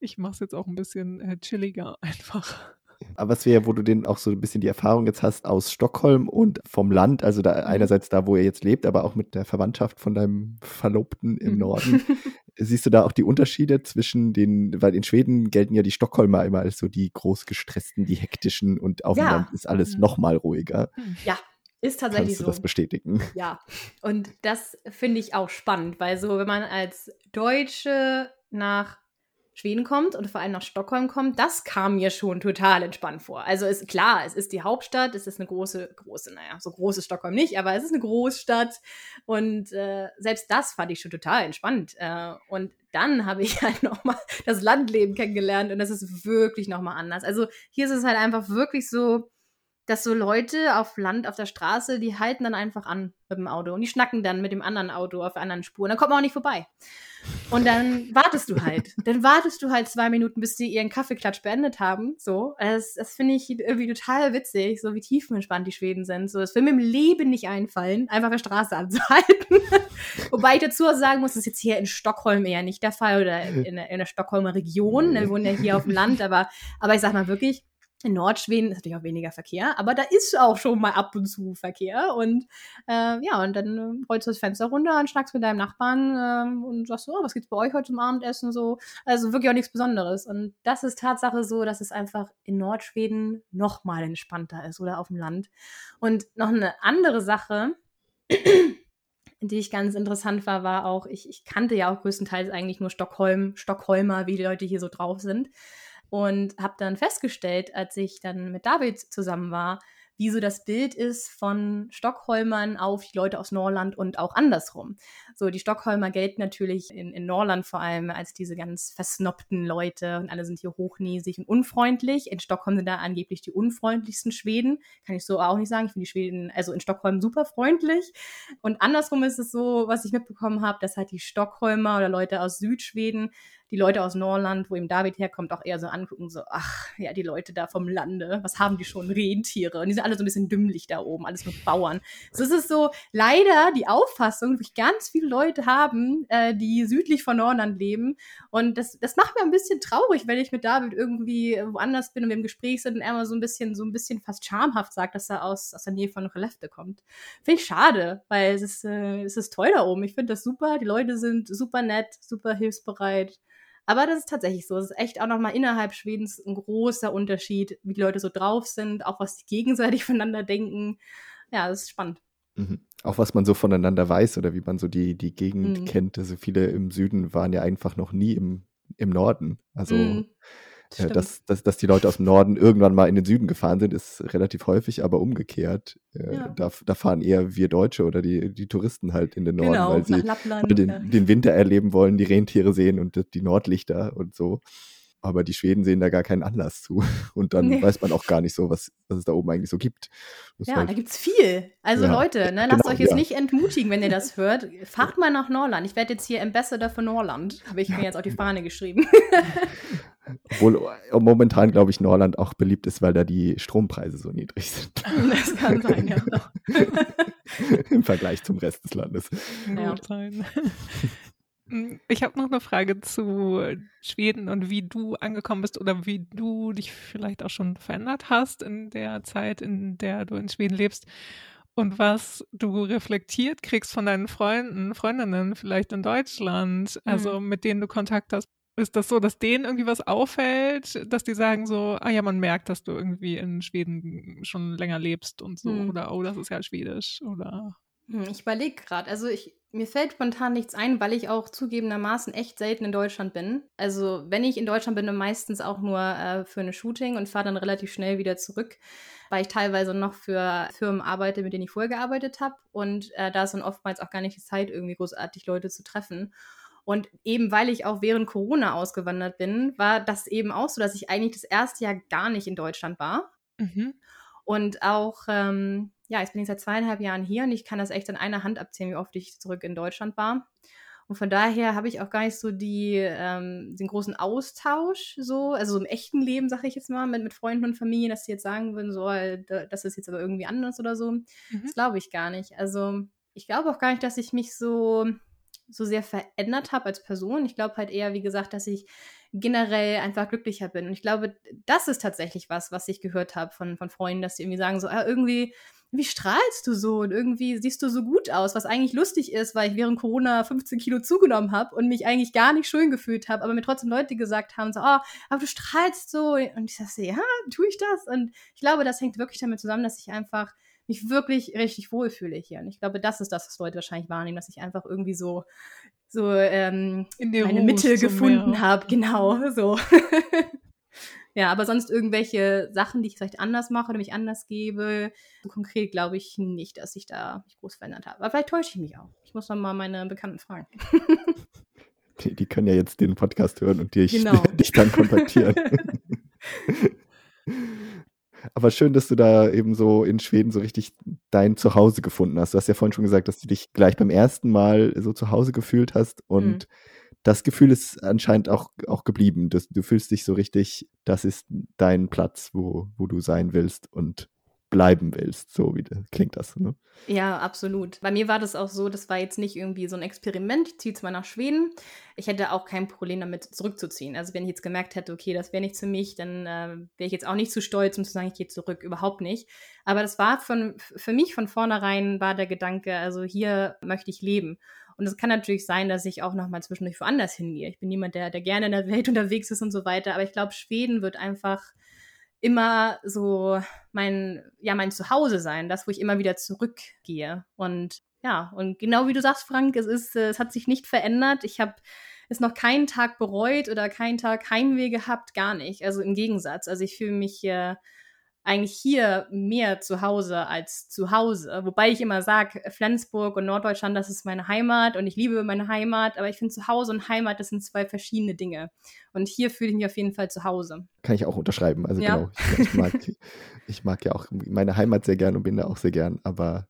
Ich mache es jetzt auch ein bisschen äh, chilliger einfach. Aber was wäre, wo du denn auch so ein bisschen die Erfahrung jetzt hast aus Stockholm und vom Land, also da einerseits da, wo ihr jetzt lebt, aber auch mit der Verwandtschaft von deinem Verlobten im Mhm. Norden. Siehst du da auch die Unterschiede zwischen den, weil in Schweden gelten ja die Stockholmer immer als so die groß gestressten, die hektischen und auf dem Ja. Land ist alles Mhm. noch mal ruhiger. Ja, ist tatsächlich Kannst du so. das bestätigen? Ja, und das finde ich auch spannend, weil so, wenn man als Deutsche nach Schweden kommt und vor allem nach Stockholm kommt, das kam mir schon total entspannt vor. Also ist klar, es ist die Hauptstadt, es ist eine große, große, naja, so groß ist Stockholm nicht, aber es ist eine Großstadt und äh, selbst das fand ich schon total entspannt. Äh, und dann habe ich halt nochmal das Landleben kennengelernt und das ist wirklich nochmal anders. Also hier ist es halt einfach wirklich so, dass so Leute auf Land, auf der Straße, die halten dann einfach an mit dem Auto und die schnacken dann mit dem anderen Auto auf der anderen Spur und dann kommt man auch nicht vorbei. Und dann wartest du halt. Dann wartest du halt zwei Minuten, bis die ihren Kaffeeklatsch beendet haben. So, das, das finde ich irgendwie total witzig, so wie tiefenentspannt die Schweden sind. So, das will mir im Leben nicht einfallen, einfach auf der Straße anzuhalten. Wobei ich dazu auch sagen muss, das ist jetzt hier in Stockholm eher nicht der Fall oder in, der- in der Stockholmer Region. Wir wohnen ja hier auf dem Land, aber, aber ich sag mal wirklich, in Nordschweden ist natürlich auch weniger Verkehr, aber da ist auch schon mal ab und zu Verkehr. Und äh, ja, und dann äh, rollst du das Fenster runter und schnackst mit deinem Nachbarn ähm, und sagst so, oh, was gibt's bei euch heute zum Abendessen? So, also wirklich auch nichts Besonderes. Und das ist Tatsache so, dass es einfach in Nordschweden noch mal entspannter ist oder auf dem Land. Und noch eine andere Sache, die ich ganz interessant war, war auch, ich, ich kannte ja auch größtenteils eigentlich nur Stockholm, Stockholmer, wie die Leute hier so drauf sind. Und habe dann festgestellt, als ich dann mit David zusammen war, wie so das Bild ist von Stockholmern auf die Leute aus Norland und auch andersrum. So, die Stockholmer gelten natürlich in, in Norland vor allem als diese ganz versnobten Leute und alle sind hier hochnäsig und unfreundlich. In Stockholm sind da angeblich die unfreundlichsten Schweden. Kann ich so auch nicht sagen. Ich finde die Schweden, also in Stockholm super freundlich. Und andersrum ist es so, was ich mitbekommen habe, dass halt die Stockholmer oder Leute aus Südschweden die Leute aus Norland, wo eben David herkommt, auch eher so angucken, so, ach, ja, die Leute da vom Lande, was haben die schon? Rentiere. Und die sind alle so ein bisschen dümmlich da oben, alles nur Bauern. So ist es so leider die Auffassung, die ganz viele Leute haben, äh, die südlich von Norland leben. Und das, das macht mir ein bisschen traurig, wenn ich mit David irgendwie woanders bin und wir im Gespräch sind und er mal so ein bisschen, so ein bisschen fast schamhaft sagt, dass er aus, aus der Nähe von Relefte kommt. Finde ich schade, weil es ist, äh, es ist toll da oben. Ich finde das super. Die Leute sind super nett, super hilfsbereit. Aber das ist tatsächlich so. Es ist echt auch nochmal innerhalb Schwedens ein großer Unterschied, wie die Leute so drauf sind, auch was die gegenseitig voneinander denken. Ja, das ist spannend. Mhm. Auch was man so voneinander weiß oder wie man so die, die Gegend mhm. kennt. Also viele im Süden waren ja einfach noch nie im, im Norden. Also mhm. Äh, dass, dass, dass die Leute aus dem Norden irgendwann mal in den Süden gefahren sind, ist relativ häufig, aber umgekehrt. Äh, ja. Da, da, fahren eher wir Deutsche oder die, die Touristen halt in den Norden, genau, weil sie Lappland, den, ja. den, Winter erleben wollen, die Rentiere sehen und die Nordlichter und so. Aber die Schweden sehen da gar keinen Anlass zu. Und dann nee. weiß man auch gar nicht so, was, was es da oben eigentlich so gibt. Das ja, halt, da gibt es viel. Also ja, Leute, ne, lasst genau, euch jetzt nicht entmutigen, wenn ihr das hört. Fahrt mal nach Norland. Ich werde jetzt hier Ambassador für Norland. Habe ich mir jetzt auf die Fahne geschrieben. Obwohl äh, momentan, glaube ich, Norland auch beliebt ist, weil da die Strompreise so niedrig sind. Das kann sein, ja. Im Vergleich zum Rest des Landes. Ja. Ich habe noch eine Frage zu Schweden und wie du angekommen bist oder wie du dich vielleicht auch schon verändert hast in der Zeit, in der du in Schweden lebst und was du reflektiert kriegst von deinen Freunden, Freundinnen vielleicht in Deutschland, also mhm. mit denen du Kontakt hast. Ist das so, dass denen irgendwie was auffällt, dass die sagen so, ah ja, man merkt, dass du irgendwie in Schweden schon länger lebst und so, hm. oder oh, das ist ja schwedisch, oder? Hm, ich überlege gerade, also ich, mir fällt spontan nichts ein, weil ich auch zugegebenermaßen echt selten in Deutschland bin. Also wenn ich in Deutschland bin, dann meistens auch nur äh, für eine Shooting und fahre dann relativ schnell wieder zurück, weil ich teilweise noch für Firmen arbeite, mit denen ich vorher gearbeitet habe. Und äh, da ist dann oftmals auch gar nicht die Zeit, irgendwie großartig Leute zu treffen. Und eben weil ich auch während Corona ausgewandert bin, war das eben auch so, dass ich eigentlich das erste Jahr gar nicht in Deutschland war. Mhm. Und auch, ähm, ja, jetzt bin ich seit zweieinhalb Jahren hier und ich kann das echt an einer Hand abzählen, wie oft ich zurück in Deutschland war. Und von daher habe ich auch gar nicht so die, ähm, den großen Austausch, so, also so im echten Leben, sage ich jetzt mal, mit, mit Freunden und Familien, dass sie jetzt sagen würden, so, äh, das ist jetzt aber irgendwie anders oder so. Mhm. Das glaube ich gar nicht. Also ich glaube auch gar nicht, dass ich mich so so sehr verändert habe als Person. Ich glaube halt eher, wie gesagt, dass ich generell einfach glücklicher bin. Und ich glaube, das ist tatsächlich was, was ich gehört habe von, von Freunden, dass sie irgendwie sagen so, ah, irgendwie, wie strahlst du so und irgendwie siehst du so gut aus, was eigentlich lustig ist, weil ich während Corona 15 Kilo zugenommen habe und mich eigentlich gar nicht schön gefühlt habe, aber mir trotzdem Leute gesagt haben, so, oh, aber du strahlst so. Und ich sage, ja, tue ich das? Und ich glaube, das hängt wirklich damit zusammen, dass ich einfach mich wirklich richtig wohlfühle hier. Und ich glaube, das ist das, was Leute wahrscheinlich wahrnehmen, dass ich einfach irgendwie so, so ähm, meine Mitte gefunden habe. Genau, so. ja, aber sonst irgendwelche Sachen, die ich vielleicht anders mache oder mich anders gebe, so konkret glaube ich nicht, dass ich da mich groß verändert habe. Aber vielleicht täusche ich mich auch. Ich muss noch mal meine Bekannten fragen. die, die, können ja jetzt den Podcast hören und dich, genau. dich dann kontaktieren. Aber schön, dass du da eben so in Schweden so richtig dein Zuhause gefunden hast. Du hast ja vorhin schon gesagt, dass du dich gleich beim ersten Mal so zu Hause gefühlt hast und mhm. das Gefühl ist anscheinend auch, auch geblieben. Du, du fühlst dich so richtig, das ist dein Platz, wo, wo du sein willst und bleiben willst. So wie klingt das. Ne? Ja, absolut. Bei mir war das auch so, das war jetzt nicht irgendwie so ein Experiment, ich ziehe zwar nach Schweden. Ich hätte auch kein Problem damit zurückzuziehen. Also wenn ich jetzt gemerkt hätte, okay, das wäre nichts für mich, dann äh, wäre ich jetzt auch nicht zu stolz, um zu sagen, ich gehe zurück. Überhaupt nicht. Aber das war von, für mich von vornherein war der Gedanke, also hier möchte ich leben. Und es kann natürlich sein, dass ich auch noch mal zwischendurch woanders hingehe. Ich bin niemand, der, der gerne in der Welt unterwegs ist und so weiter. Aber ich glaube, Schweden wird einfach immer so mein, ja, mein Zuhause sein, das, wo ich immer wieder zurückgehe. Und ja, und genau wie du sagst, Frank, es ist, äh, es hat sich nicht verändert. Ich habe es noch keinen Tag bereut oder keinen Tag Heimweh gehabt, gar nicht. Also im Gegensatz. Also ich fühle mich äh, eigentlich hier mehr zu Hause als zu Hause. Wobei ich immer sage, Flensburg und Norddeutschland, das ist meine Heimat und ich liebe meine Heimat, aber ich finde zu Hause und Heimat, das sind zwei verschiedene Dinge. Und hier fühle ich mich auf jeden Fall zu Hause. Kann ich auch unterschreiben. Also ja. genau, ich, ich, mag, ich mag ja auch meine Heimat sehr gern und bin da auch sehr gern, aber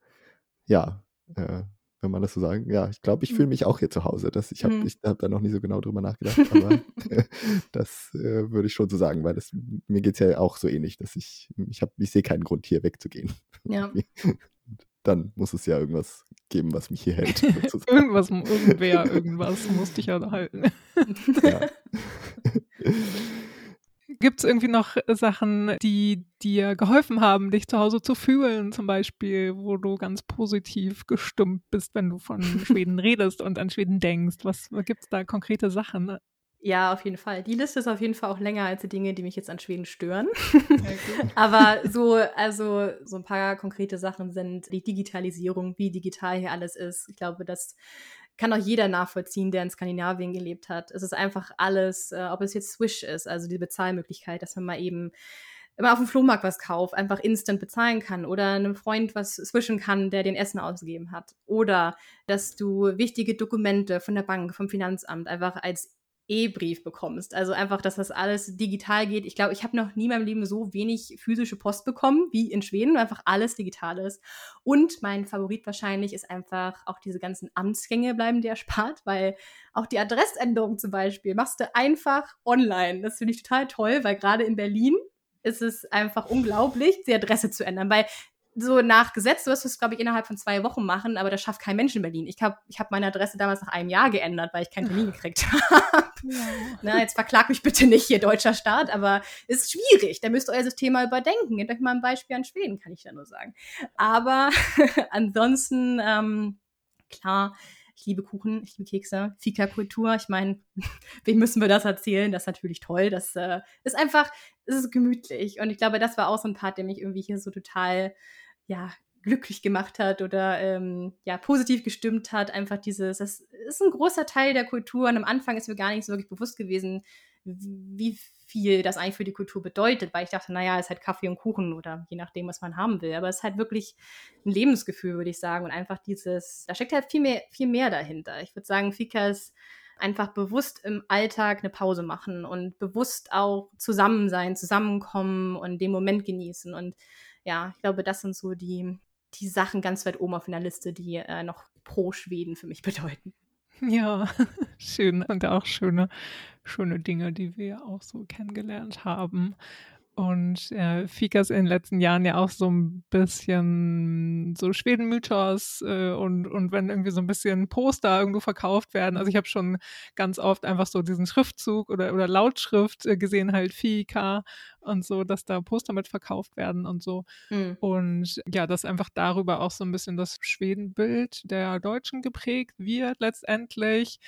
ja, äh, wenn man das so sagen. Ja, ich glaube, ich fühle mhm. mich auch hier zu Hause. Das, ich habe mhm. hab da noch nie so genau drüber nachgedacht, aber das äh, würde ich schon so sagen, weil das, mir geht es ja auch so ähnlich, dass ich, ich, ich sehe keinen Grund, hier wegzugehen. Ja. Dann muss es ja irgendwas geben, was mich hier hält. irgendwas, irgendwer, irgendwas muss dich ja halten. ja. Gibt es irgendwie noch Sachen, die dir geholfen haben, dich zu Hause zu fühlen, zum Beispiel, wo du ganz positiv gestimmt bist, wenn du von Schweden redest und an Schweden denkst? Was gibt es da konkrete Sachen? Ja, auf jeden Fall. Die Liste ist auf jeden Fall auch länger als die Dinge, die mich jetzt an Schweden stören. Aber so, also so ein paar konkrete Sachen sind die Digitalisierung, wie digital hier alles ist. Ich glaube, das kann auch jeder nachvollziehen, der in Skandinavien gelebt hat. Es ist einfach alles, äh, ob es jetzt Swish ist, also die Bezahlmöglichkeit, dass man mal eben immer auf dem Flohmarkt was kauft, einfach instant bezahlen kann oder einem Freund was swischen kann, der den Essen ausgegeben hat. Oder dass du wichtige Dokumente von der Bank, vom Finanzamt einfach als E-Brief bekommst. Also einfach, dass das alles digital geht. Ich glaube, ich habe noch nie in meinem Leben so wenig physische Post bekommen wie in Schweden, weil einfach alles digital ist. Und mein Favorit wahrscheinlich ist einfach auch diese ganzen Amtsgänge bleiben dir erspart, weil auch die Adressänderung zum Beispiel machst du einfach online. Das finde ich total toll, weil gerade in Berlin ist es einfach unglaublich, die Adresse zu ändern, weil so nach Gesetz, du wirst es, glaube ich, innerhalb von zwei Wochen machen, aber das schafft kein Mensch in Berlin. Ich habe ich hab meine Adresse damals nach einem Jahr geändert, weil ich keinen Termin gekriegt habe. Ja. Na, jetzt verklag mich bitte nicht hier, deutscher Staat, aber ist schwierig. Da müsst ihr euer System mal überdenken. Gebt euch mal ein Beispiel an Schweden, kann ich da nur sagen. Aber ansonsten, ähm, klar, ich liebe Kuchen, ich liebe Kekse, Fika-Kultur. Ich meine, wem müssen wir das erzählen? Das ist natürlich toll. Das äh, ist einfach, es ist gemütlich. Und ich glaube, das war auch so ein Part, der mich irgendwie hier so total ja, glücklich gemacht hat oder ähm, ja, positiv gestimmt hat. Einfach dieses, das ist ein großer Teil der Kultur und am Anfang ist mir gar nicht so wirklich bewusst gewesen, wie viel das eigentlich für die Kultur bedeutet, weil ich dachte, naja, es ist halt Kaffee und Kuchen oder je nachdem, was man haben will. Aber es ist halt wirklich ein Lebensgefühl, würde ich sagen. Und einfach dieses, da steckt halt viel mehr, viel mehr dahinter. Ich würde sagen, Fika ist einfach bewusst im Alltag eine Pause machen und bewusst auch zusammen sein, zusammenkommen und den Moment genießen. Und ja, ich glaube, das sind so die, die Sachen ganz weit oben auf der Liste, die äh, noch pro Schweden für mich bedeuten. Ja, schön und auch schöne, schöne Dinge, die wir auch so kennengelernt haben. Und äh, Fika ist in den letzten Jahren ja auch so ein bisschen so Schweden-Mythos äh, und, und wenn irgendwie so ein bisschen Poster irgendwo verkauft werden. Also ich habe schon ganz oft einfach so diesen Schriftzug oder, oder Lautschrift äh, gesehen, halt Fika und so, dass da Poster mit verkauft werden und so. Mhm. Und ja, dass einfach darüber auch so ein bisschen das Schwedenbild der Deutschen geprägt wird letztendlich.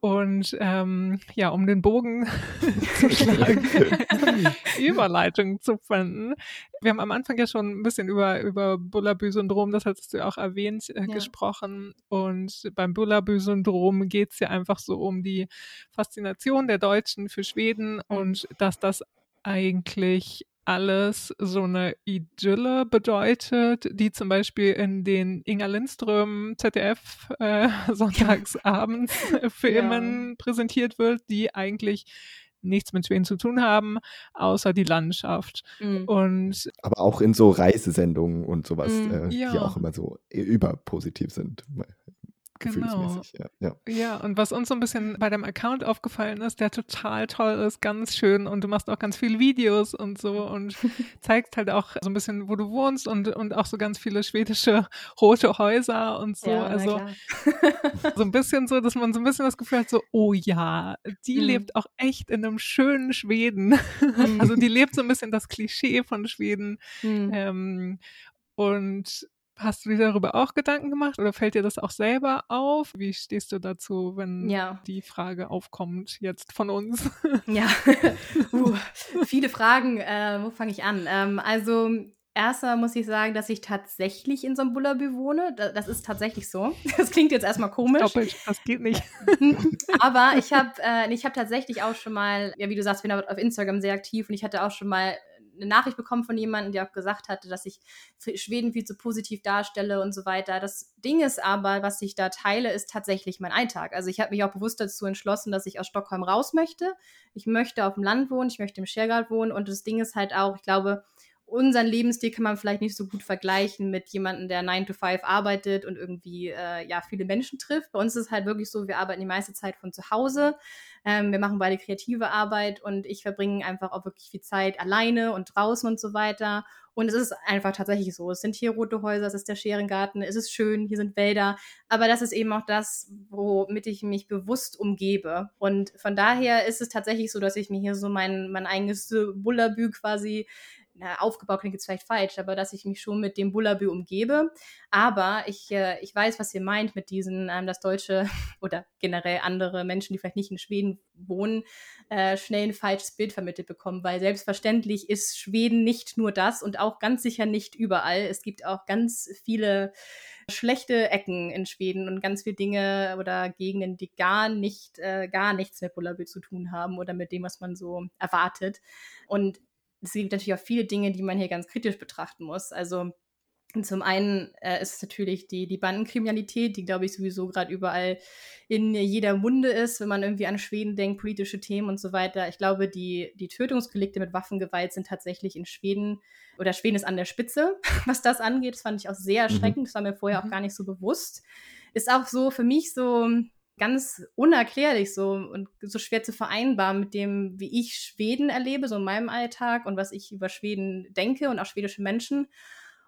Und ähm, ja, um den Bogen zu schlagen, Überleitung zu finden. Wir haben am Anfang ja schon ein bisschen über, über Bullabü-Syndrom, das hattest du ja auch erwähnt, äh, ja. gesprochen. Und beim Bullabü-Syndrom geht es ja einfach so um die Faszination der Deutschen für Schweden und dass das eigentlich alles so eine Idylle bedeutet, die zum Beispiel in den Inga Lindström ZDF äh, Sonntagsabends Filmen ja. präsentiert wird, die eigentlich nichts mit Schweden zu tun haben, außer die Landschaft. Mhm. Und aber auch in so Reisesendungen und sowas, mhm, äh, ja. die auch immer so überpositiv sind. Genau. Ja, ja. ja, und was uns so ein bisschen bei deinem Account aufgefallen ist, der total toll ist, ganz schön und du machst auch ganz viele Videos und so und zeigst halt auch so ein bisschen, wo du wohnst und, und auch so ganz viele schwedische rote Häuser und so. Ja, also so ein bisschen so, dass man so ein bisschen das Gefühl hat, so, oh ja, die mhm. lebt auch echt in einem schönen Schweden. Mhm. Also die lebt so ein bisschen das Klischee von Schweden. Mhm. Ähm, und Hast du dir darüber auch Gedanken gemacht oder fällt dir das auch selber auf? Wie stehst du dazu, wenn ja. die Frage aufkommt jetzt von uns? Ja, uh, viele Fragen. Äh, wo fange ich an? Ähm, also Erstmal muss ich sagen, dass ich tatsächlich in so einem Bullabü wohne. Das ist tatsächlich so. Das klingt jetzt erstmal komisch. Doppelt, das geht nicht. Aber ich habe äh, hab tatsächlich auch schon mal, ja, wie du sagst, bin auf Instagram sehr aktiv und ich hatte auch schon mal eine Nachricht bekommen von jemandem, der auch gesagt hatte, dass ich Schweden viel zu positiv darstelle und so weiter. Das Ding ist aber, was ich da teile, ist tatsächlich mein Alltag. Also ich habe mich auch bewusst dazu entschlossen, dass ich aus Stockholm raus möchte. Ich möchte auf dem Land wohnen, ich möchte im Schergard wohnen und das Ding ist halt auch, ich glaube, unseren Lebensstil kann man vielleicht nicht so gut vergleichen mit jemandem, der 9 to 5 arbeitet und irgendwie äh, ja viele Menschen trifft. Bei uns ist es halt wirklich so, wir arbeiten die meiste Zeit von zu Hause. Ähm, wir machen beide kreative Arbeit und ich verbringe einfach auch wirklich viel Zeit alleine und draußen und so weiter. Und es ist einfach tatsächlich so. Es sind hier rote Häuser, es ist der Scherengarten, es ist schön, hier sind Wälder. Aber das ist eben auch das, womit ich mich bewusst umgebe. Und von daher ist es tatsächlich so, dass ich mir hier so mein, mein eigenes Bullabü quasi na, aufgebaut klingt jetzt vielleicht falsch, aber dass ich mich schon mit dem Bullabü umgebe. Aber ich, äh, ich weiß, was ihr meint mit diesen, ähm, dass Deutsche oder generell andere Menschen, die vielleicht nicht in Schweden wohnen, äh, schnell ein falsches Bild vermittelt bekommen, weil selbstverständlich ist Schweden nicht nur das und auch ganz sicher nicht überall. Es gibt auch ganz viele schlechte Ecken in Schweden und ganz viele Dinge oder Gegenden, die gar nicht, äh, gar nichts mit Bullabü zu tun haben oder mit dem, was man so erwartet. Und es gibt natürlich auch viele Dinge, die man hier ganz kritisch betrachten muss. Also zum einen äh, ist es natürlich die, die Bandenkriminalität, die, glaube ich, sowieso gerade überall in jeder Munde ist, wenn man irgendwie an Schweden denkt, politische Themen und so weiter. Ich glaube, die, die Tötungsdelikte mit Waffengewalt sind tatsächlich in Schweden, oder Schweden ist an der Spitze, was das angeht. Das fand ich auch sehr mhm. erschreckend. Mhm. Das war mir vorher mhm. auch gar nicht so bewusst. Ist auch so für mich so, ganz unerklärlich so und so schwer zu vereinbaren mit dem, wie ich Schweden erlebe, so in meinem Alltag und was ich über Schweden denke und auch schwedische Menschen.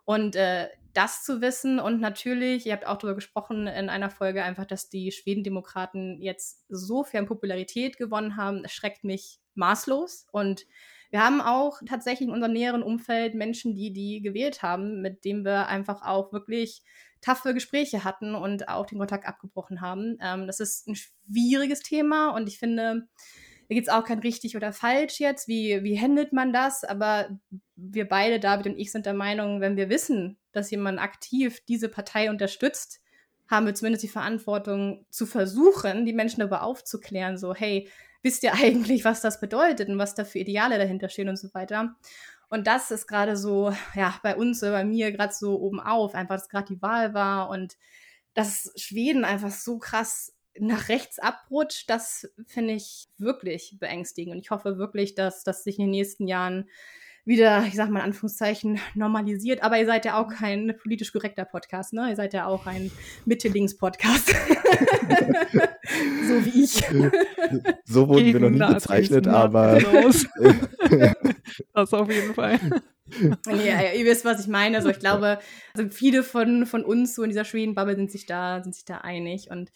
Und äh, das zu wissen und natürlich, ihr habt auch darüber gesprochen in einer Folge einfach, dass die Schwedendemokraten jetzt so viel Popularität gewonnen haben, erschreckt mich maßlos. Und wir haben auch tatsächlich in unserem näheren Umfeld Menschen, die die gewählt haben, mit denen wir einfach auch wirklich taffe Gespräche hatten und auch den Kontakt abgebrochen haben. Ähm, das ist ein schwieriges Thema und ich finde, da gibt es auch kein richtig oder falsch jetzt. Wie, wie handelt man das? Aber wir beide, David und ich, sind der Meinung, wenn wir wissen, dass jemand aktiv diese Partei unterstützt, haben wir zumindest die Verantwortung zu versuchen, die Menschen darüber aufzuklären, so, hey, wisst ihr eigentlich, was das bedeutet und was da für Ideale dahinter stehen und so weiter. Und das ist gerade so, ja, bei uns, bei mir gerade so oben auf, einfach, dass gerade die Wahl war und dass Schweden einfach so krass nach rechts abrutscht, das finde ich wirklich beängstigend. Und ich hoffe wirklich, dass das sich in den nächsten Jahren wieder, ich sag mal in Anführungszeichen, normalisiert. Aber ihr seid ja auch kein politisch korrekter Podcast, ne? Ihr seid ja auch ein Mitte-Links-Podcast. so wie ich. so wurden Gegen wir noch nie bezeichnet, aber. das auf jeden Fall. Nee, ihr wisst, was ich meine. Also ich glaube, also viele von, von uns so in dieser Schweden-Bubble sind sich da, sind sich da einig. Und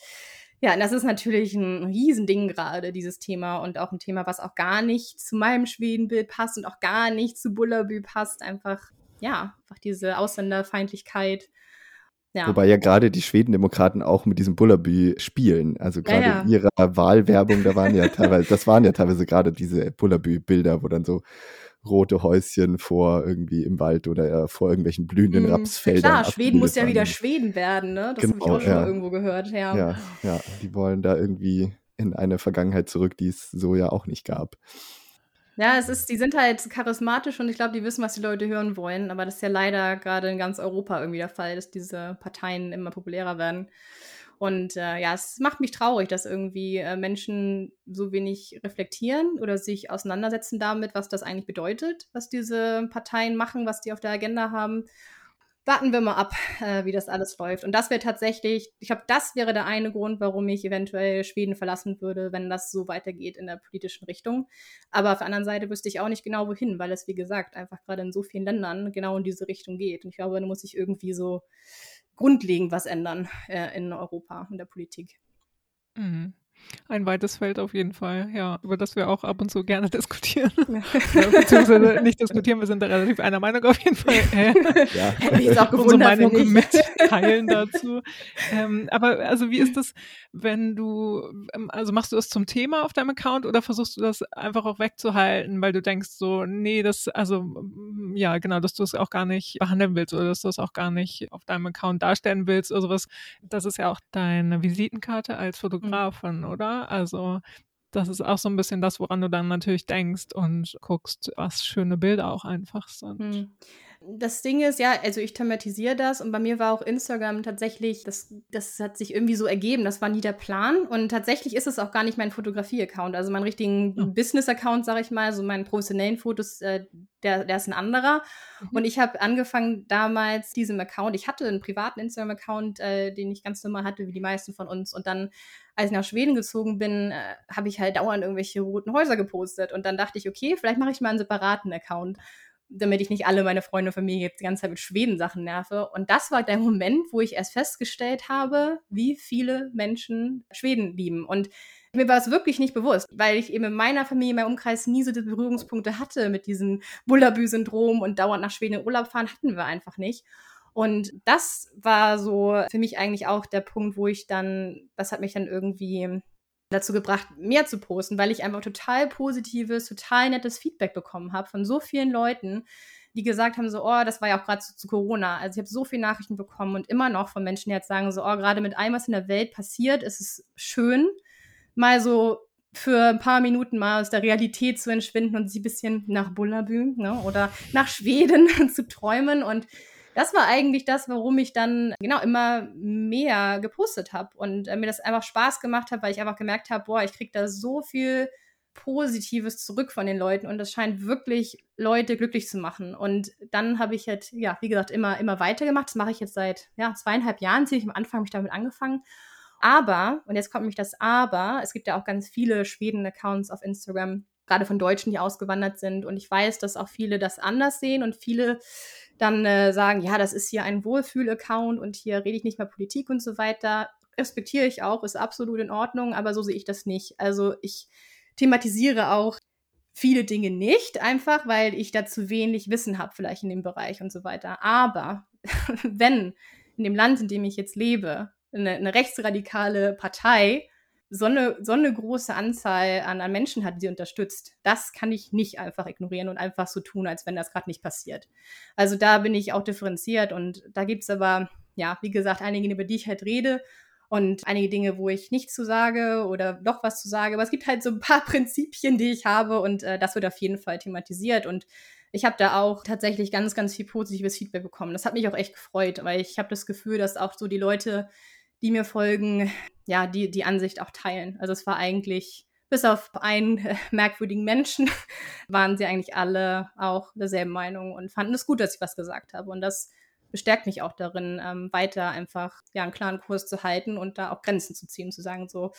ja, das ist natürlich ein Riesending gerade, dieses Thema. Und auch ein Thema, was auch gar nicht zu meinem Schwedenbild passt und auch gar nicht zu Bullabü passt. Einfach, ja, einfach diese Ausländerfeindlichkeit. Ja. Wobei ja gerade die Schwedendemokraten auch mit diesem Bullabü spielen. Also gerade ja, ja. in ihrer Wahlwerbung, da waren ja teilweise, das waren ja teilweise gerade diese Bullabü-Bilder, wo dann so rote Häuschen vor irgendwie im Wald oder äh, vor irgendwelchen blühenden hm, Rapsfeldern. Klar, Schweden muss ja wieder Schweden werden, ne? Das genau, habe ich auch schon ja. mal irgendwo gehört, ja. Ja, ja, die wollen da irgendwie in eine Vergangenheit zurück, die es so ja auch nicht gab. Ja, es ist, die sind halt charismatisch und ich glaube, die wissen, was die Leute hören wollen. Aber das ist ja leider gerade in ganz Europa irgendwie der Fall, dass diese Parteien immer populärer werden. Und äh, ja, es macht mich traurig, dass irgendwie äh, Menschen so wenig reflektieren oder sich auseinandersetzen damit, was das eigentlich bedeutet, was diese Parteien machen, was die auf der Agenda haben. Warten wir mal ab, äh, wie das alles läuft. Und das wäre tatsächlich, ich glaube, das wäre der eine Grund, warum ich eventuell Schweden verlassen würde, wenn das so weitergeht in der politischen Richtung. Aber auf der anderen Seite wüsste ich auch nicht genau wohin, weil es, wie gesagt, einfach gerade in so vielen Ländern genau in diese Richtung geht. Und ich glaube, da muss ich irgendwie so grundlegend was ändern äh, in Europa in der Politik. Mhm. Ein weites Feld auf jeden Fall, ja, über das wir auch ab und zu gerne diskutieren. Ja. Beziehungsweise nicht diskutieren, wir sind da relativ einer Meinung auf jeden Fall. Äh, ja. Ich auch unsere Meinung mitteilen dazu. Ähm, aber also wie ist das, wenn du, ähm, also machst du das zum Thema auf deinem Account oder versuchst du das einfach auch wegzuhalten, weil du denkst so, nee, das, also mm, ja, genau, dass du es auch gar nicht behandeln willst oder dass du es auch gar nicht auf deinem Account darstellen willst oder sowas. Das ist ja auch deine Visitenkarte als Fotografin, mhm oder? Also das ist auch so ein bisschen das, woran du dann natürlich denkst und guckst, was schöne Bilder auch einfach sind. Hm. Das Ding ist, ja, also ich thematisiere das und bei mir war auch Instagram tatsächlich, das, das hat sich irgendwie so ergeben, das war nie der Plan und tatsächlich ist es auch gar nicht mein Fotografie-Account, also mein richtigen Ja. Business-Account, sage ich mal, so meinen professionellen Fotos, äh, der, der ist ein anderer Mhm. und ich habe angefangen damals diesem Account, ich hatte einen privaten Instagram-Account, äh, den ich ganz normal hatte, wie die meisten von uns und dann als ich nach Schweden gezogen bin, äh, habe ich halt dauernd irgendwelche roten Häuser gepostet. Und dann dachte ich, okay, vielleicht mache ich mal einen separaten Account, damit ich nicht alle meine Freunde und Familie jetzt die ganze Zeit mit Schweden-Sachen nerve. Und das war der Moment, wo ich erst festgestellt habe, wie viele Menschen Schweden lieben. Und mir war es wirklich nicht bewusst, weil ich eben in meiner Familie, in meinem Umkreis nie so die Berührungspunkte hatte mit diesem Bullabü-Syndrom und dauernd nach Schweden in Urlaub fahren, hatten wir einfach nicht. Und das war so für mich eigentlich auch der Punkt, wo ich dann, das hat mich dann irgendwie dazu gebracht, mehr zu posten, weil ich einfach total positives, total nettes Feedback bekommen habe von so vielen Leuten, die gesagt haben, so, oh, das war ja auch gerade zu, zu, Corona. Also ich habe so viele Nachrichten bekommen und immer noch von Menschen, die jetzt sagen, so, oh, gerade mit allem, was in der Welt passiert, ist es schön, mal so für ein paar Minuten mal aus der Realität zu entschwinden und sie ein bisschen nach Bullabü ne, oder nach Schweden zu träumen. Und das war eigentlich das, warum ich dann genau immer mehr gepostet habe und äh, mir das einfach Spaß gemacht hat, weil ich einfach gemerkt habe, boah, ich kriege da so viel Positives zurück von den Leuten und das scheint wirklich Leute glücklich zu machen. Und dann habe ich halt, ja, wie gesagt, immer, immer weitergemacht. Das mache ich jetzt seit ja, zweieinhalb Jahren, ziemlich am Anfang habe ich damit angefangen. Aber, und jetzt kommt nämlich das Aber, es gibt ja auch ganz viele Schweden-Accounts auf Instagram, gerade von Deutschen, die ausgewandert sind. Und ich weiß, dass auch viele das anders sehen und viele dann äh, sagen, ja, das ist hier ein Wohlfühl-Account und hier rede ich nicht mehr Politik und so weiter. Respektiere ich auch, ist absolut in Ordnung, aber so sehe ich das nicht. Also ich thematisiere auch viele Dinge nicht, einfach weil ich da zu wenig Wissen habe, vielleicht in dem Bereich und so weiter. Aber wenn in dem Land, in dem ich jetzt lebe, eine, eine rechtsradikale Partei so eine, so eine große Anzahl an, an Menschen hat, die sie unterstützt, das kann ich nicht einfach ignorieren und einfach so tun, als wenn das gerade nicht passiert. Also da bin ich auch differenziert und da gibt es aber, ja, wie gesagt, einige, über die ich halt rede und einige Dinge, wo ich nichts zu sage oder doch was zu sage. Aber es gibt halt so ein paar Prinzipien, die ich habe und äh, das wird auf jeden Fall thematisiert und ich habe da auch tatsächlich ganz, ganz viel positives Feedback bekommen. Das hat mich auch echt gefreut, weil ich habe das Gefühl, dass auch so die Leute, die mir folgen, ja, die, die Ansicht auch teilen. Also es war eigentlich, bis auf einen äh, merkwürdigen Menschen, waren sie eigentlich alle auch derselben Meinung und fanden es gut, dass ich was gesagt habe. Und das bestärkt mich auch darin, ähm, weiter einfach ja, einen klaren Kurs zu halten und da auch Grenzen zu ziehen, zu sagen, so,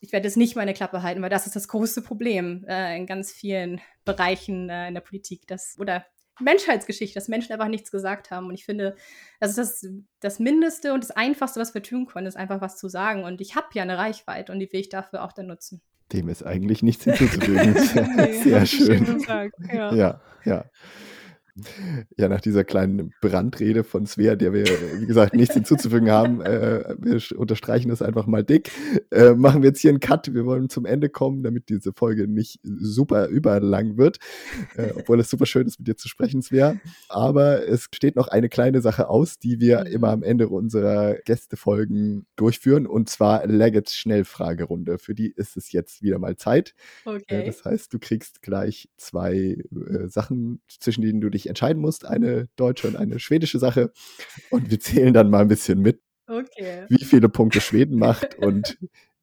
ich werde jetzt nicht meine Klappe halten, weil das ist das große Problem äh, in ganz vielen Bereichen äh, in der Politik, das, oder Menschheitsgeschichte, dass Menschen einfach nichts gesagt haben. Und ich finde, das ist das, das Mindeste und das Einfachste, was wir tun können, ist einfach was zu sagen. Und ich habe ja eine Reichweite und die will ich dafür auch dann nutzen. Dem ist eigentlich nichts hinzuzufügen. Nee, Sehr hast du schön. gesagt, ja. Ja, ja. Ja, nach dieser kleinen Brandrede von Svea, der wir, wie gesagt, nichts hinzuzufügen haben, äh, wir unterstreichen das einfach mal dick, äh, machen wir jetzt hier einen Cut. Wir wollen zum Ende kommen, damit diese Folge nicht super überlang wird, äh, obwohl es super schön ist, mit dir zu sprechen, Svea. Aber es steht noch eine kleine Sache aus, die wir Mhm. immer am Ende unserer Gästefolgen durchführen, und zwar Leggets Schnellfragerunde. Für die ist es jetzt wieder mal Zeit. Äh, Okay. Das heißt, du kriegst gleich zwei äh, Sachen, zwischen denen du dich entscheiden musst, eine deutsche und eine schwedische Sache. Und wir zählen dann mal ein bisschen mit, Okay. wie viele Punkte Schweden macht und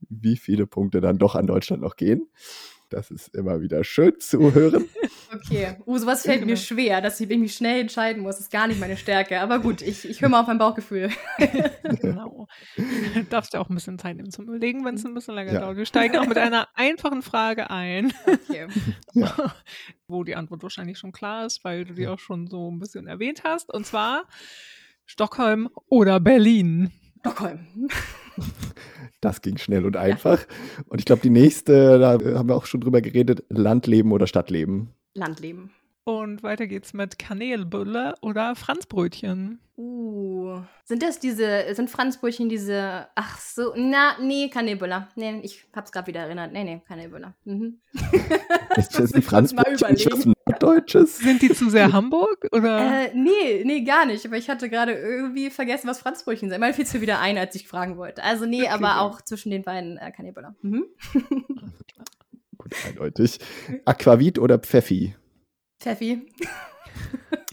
wie viele Punkte dann doch an Deutschland noch gehen. Das ist immer wieder schön zu hören. Okay. Uh, sowas fällt mir Genau. schwer, dass ich mich schnell entscheiden muss. Das ist gar nicht meine Stärke. Aber gut, ich, ich höre mal auf mein Bauchgefühl. Genau. Du darfst ja auch ein bisschen Zeit nehmen zum Überlegen, wenn es ein bisschen länger Ja. dauert. Wir steigen auch mit einer einfachen Frage ein, Okay. Ja. wo die Antwort wahrscheinlich schon klar ist, weil du die auch schon so ein bisschen erwähnt hast. Und zwar Stockholm oder Berlin. Stockholm. Das ging schnell und einfach. Und ich glaube, die nächste, da haben wir auch schon drüber geredet, Landleben oder Stadtleben. Landleben. Und weiter geht's mit Kanelbulle oder Franzbrötchen. Uh. Sind das diese, sind Franzbrötchen diese, ach so, na, nee, Kanelbuller. Nee, ich hab's gerade wieder erinnert. Nee, nee, Kanelbuller. Mhm. Ist ich kurz mal Franzbrötchen Norddeutsches? Sind die zu sehr Hamburg oder? Äh, nee, nee, gar nicht. Aber ich hatte gerade irgendwie vergessen, was Franzbrötchen sind. Mal fiel es mir wieder ein, als ich fragen wollte. Also nee, Okay. aber auch zwischen den beiden äh, Kanelbuller. Mhm. Eindeutig. Aquavit oder Pfeffi? Pfeffi.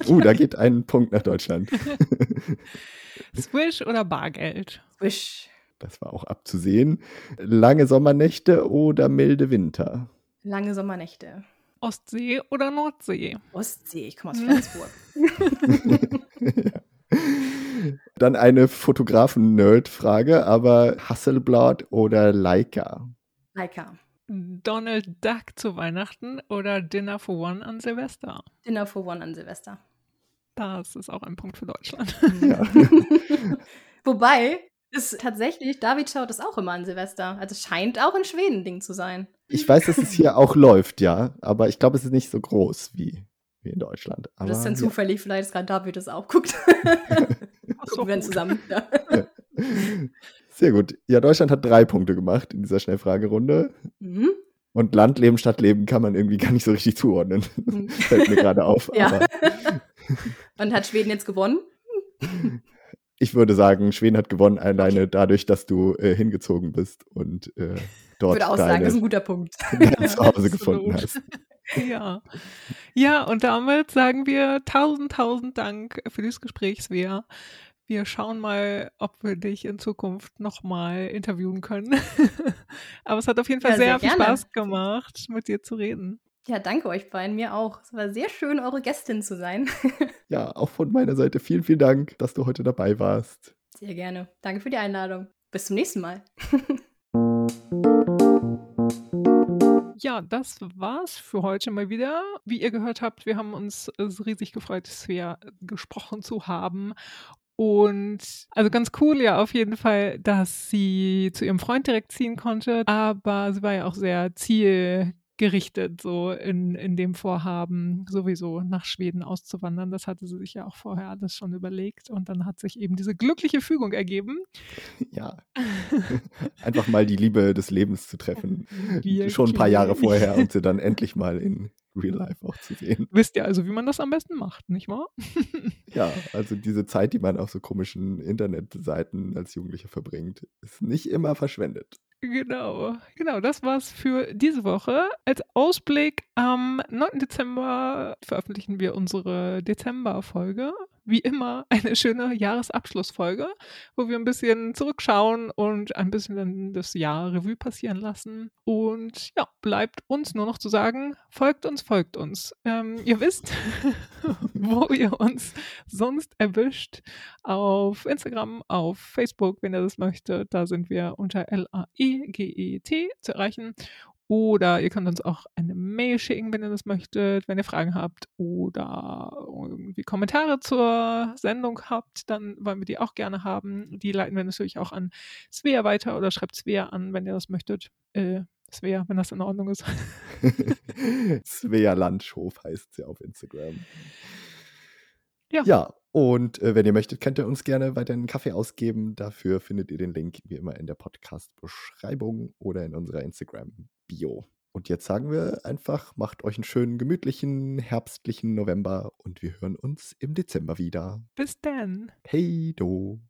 Uh, da geht ein Punkt nach Deutschland. Swish oder Bargeld? Swish. Das war auch abzusehen. Lange Sommernächte oder milde Winter? Lange Sommernächte. Ostsee oder Nordsee? Ostsee, ich komme aus Flensburg. Dann eine Fotografen-Nerd-Frage, aber Hasselblad oder Leica? Leica. Donald Duck zu Weihnachten oder Dinner for One an Silvester? Dinner for One an Silvester. Das ist auch ein Punkt für Deutschland. Ja. Wobei, es tatsächlich, David schaut es auch immer an Silvester. Also scheint auch in Schweden ein Ding zu sein. Ich weiß, dass es hier auch läuft, ja, aber ich glaube, es ist nicht so groß wie, wie in Deutschland. Aber, das ist dann ja. zufällig, vielleicht ist gerade David das auch guckt. Gucken wir dann zusammen. Ja. Sehr gut. Ja, Deutschland hat drei Punkte gemacht in dieser Schnellfragerunde. Mhm. Und Landleben, Stadtleben kann man irgendwie gar nicht so richtig zuordnen. Mhm. Fällt mir gerade auf. Ja. Und hat Schweden jetzt gewonnen? ich würde sagen, Schweden hat gewonnen, alleine dadurch, dass du äh, hingezogen bist und äh, Ich dort würde auch sagen, das ist ein guter Punkt. dein Zuhause Absolut. gefunden hast. Ja. Ja, und damit sagen wir tausend, tausend Dank für dieses Gespräch, Svea. Wir schauen mal, ob wir dich in Zukunft nochmal interviewen können. Aber es hat auf jeden Fall Ja, sehr, sehr viel. Spaß gemacht, mit dir zu reden. Ja, danke euch beiden, mir auch. Es war sehr schön, eure Gästin zu sein. Ja, auch von meiner Seite vielen, vielen Dank, dass du heute dabei warst. Sehr gerne. Danke für die Einladung. Bis zum nächsten Mal. Ja, das war's für heute mal wieder. Wie ihr gehört habt, wir haben uns äh, riesig gefreut, Svea gesprochen zu haben. Und also ganz cool ja auf jeden Fall, dass sie zu ihrem Freund direkt ziehen konnte, aber sie war ja auch sehr zielgerichtet so in, in dem Vorhaben, sowieso nach Schweden auszuwandern. Das hatte sie sich ja auch vorher alles schon überlegt und dann hat sich eben diese glückliche Fügung ergeben. Ja, einfach mal die Liebe des Lebens zu treffen. Wirklich. Schon ein paar Jahre vorher und sie dann endlich mal in Real Life auch zu sehen. Wisst ihr also, wie man das am besten macht, nicht wahr? Ja, also diese Zeit, die man auf so komischen Internetseiten als Jugendlicher verbringt, ist nicht immer verschwendet. Genau, genau, das war's für diese Woche. Als Ausblick am 9. Dezember veröffentlichen wir unsere Dezember-Folge. Wie immer eine schöne Jahresabschlussfolge, wo wir ein bisschen zurückschauen und ein bisschen das Jahr Revue passieren lassen. Und ja, bleibt uns nur noch zu sagen, folgt uns, folgt uns. Ähm, ihr wisst, wo ihr uns sonst erwischt. Auf Instagram, auf Facebook, wenn ihr das möchtet. Da sind wir unter L-A-E-G-E-T zu erreichen. Oder ihr könnt uns auch eine Mail schicken, wenn ihr das möchtet, wenn ihr Fragen habt oder irgendwie Kommentare zur Sendung habt, dann wollen wir die auch gerne haben. Die leiten wir natürlich auch an Svea weiter oder schreibt Svea an, wenn ihr das möchtet. Äh, Svea, wenn das in Ordnung ist. Svea Landhof heißt sie auf Instagram. Ja. Ja, und äh, wenn ihr möchtet, könnt ihr uns gerne weiter einen Kaffee ausgeben. Dafür findet ihr den Link wie immer in der Podcast-Beschreibung oder in unserer Instagram-Bio. Und jetzt sagen wir einfach, macht euch einen schönen, gemütlichen, herbstlichen November und wir hören uns im Dezember wieder. Bis dann. Hey do.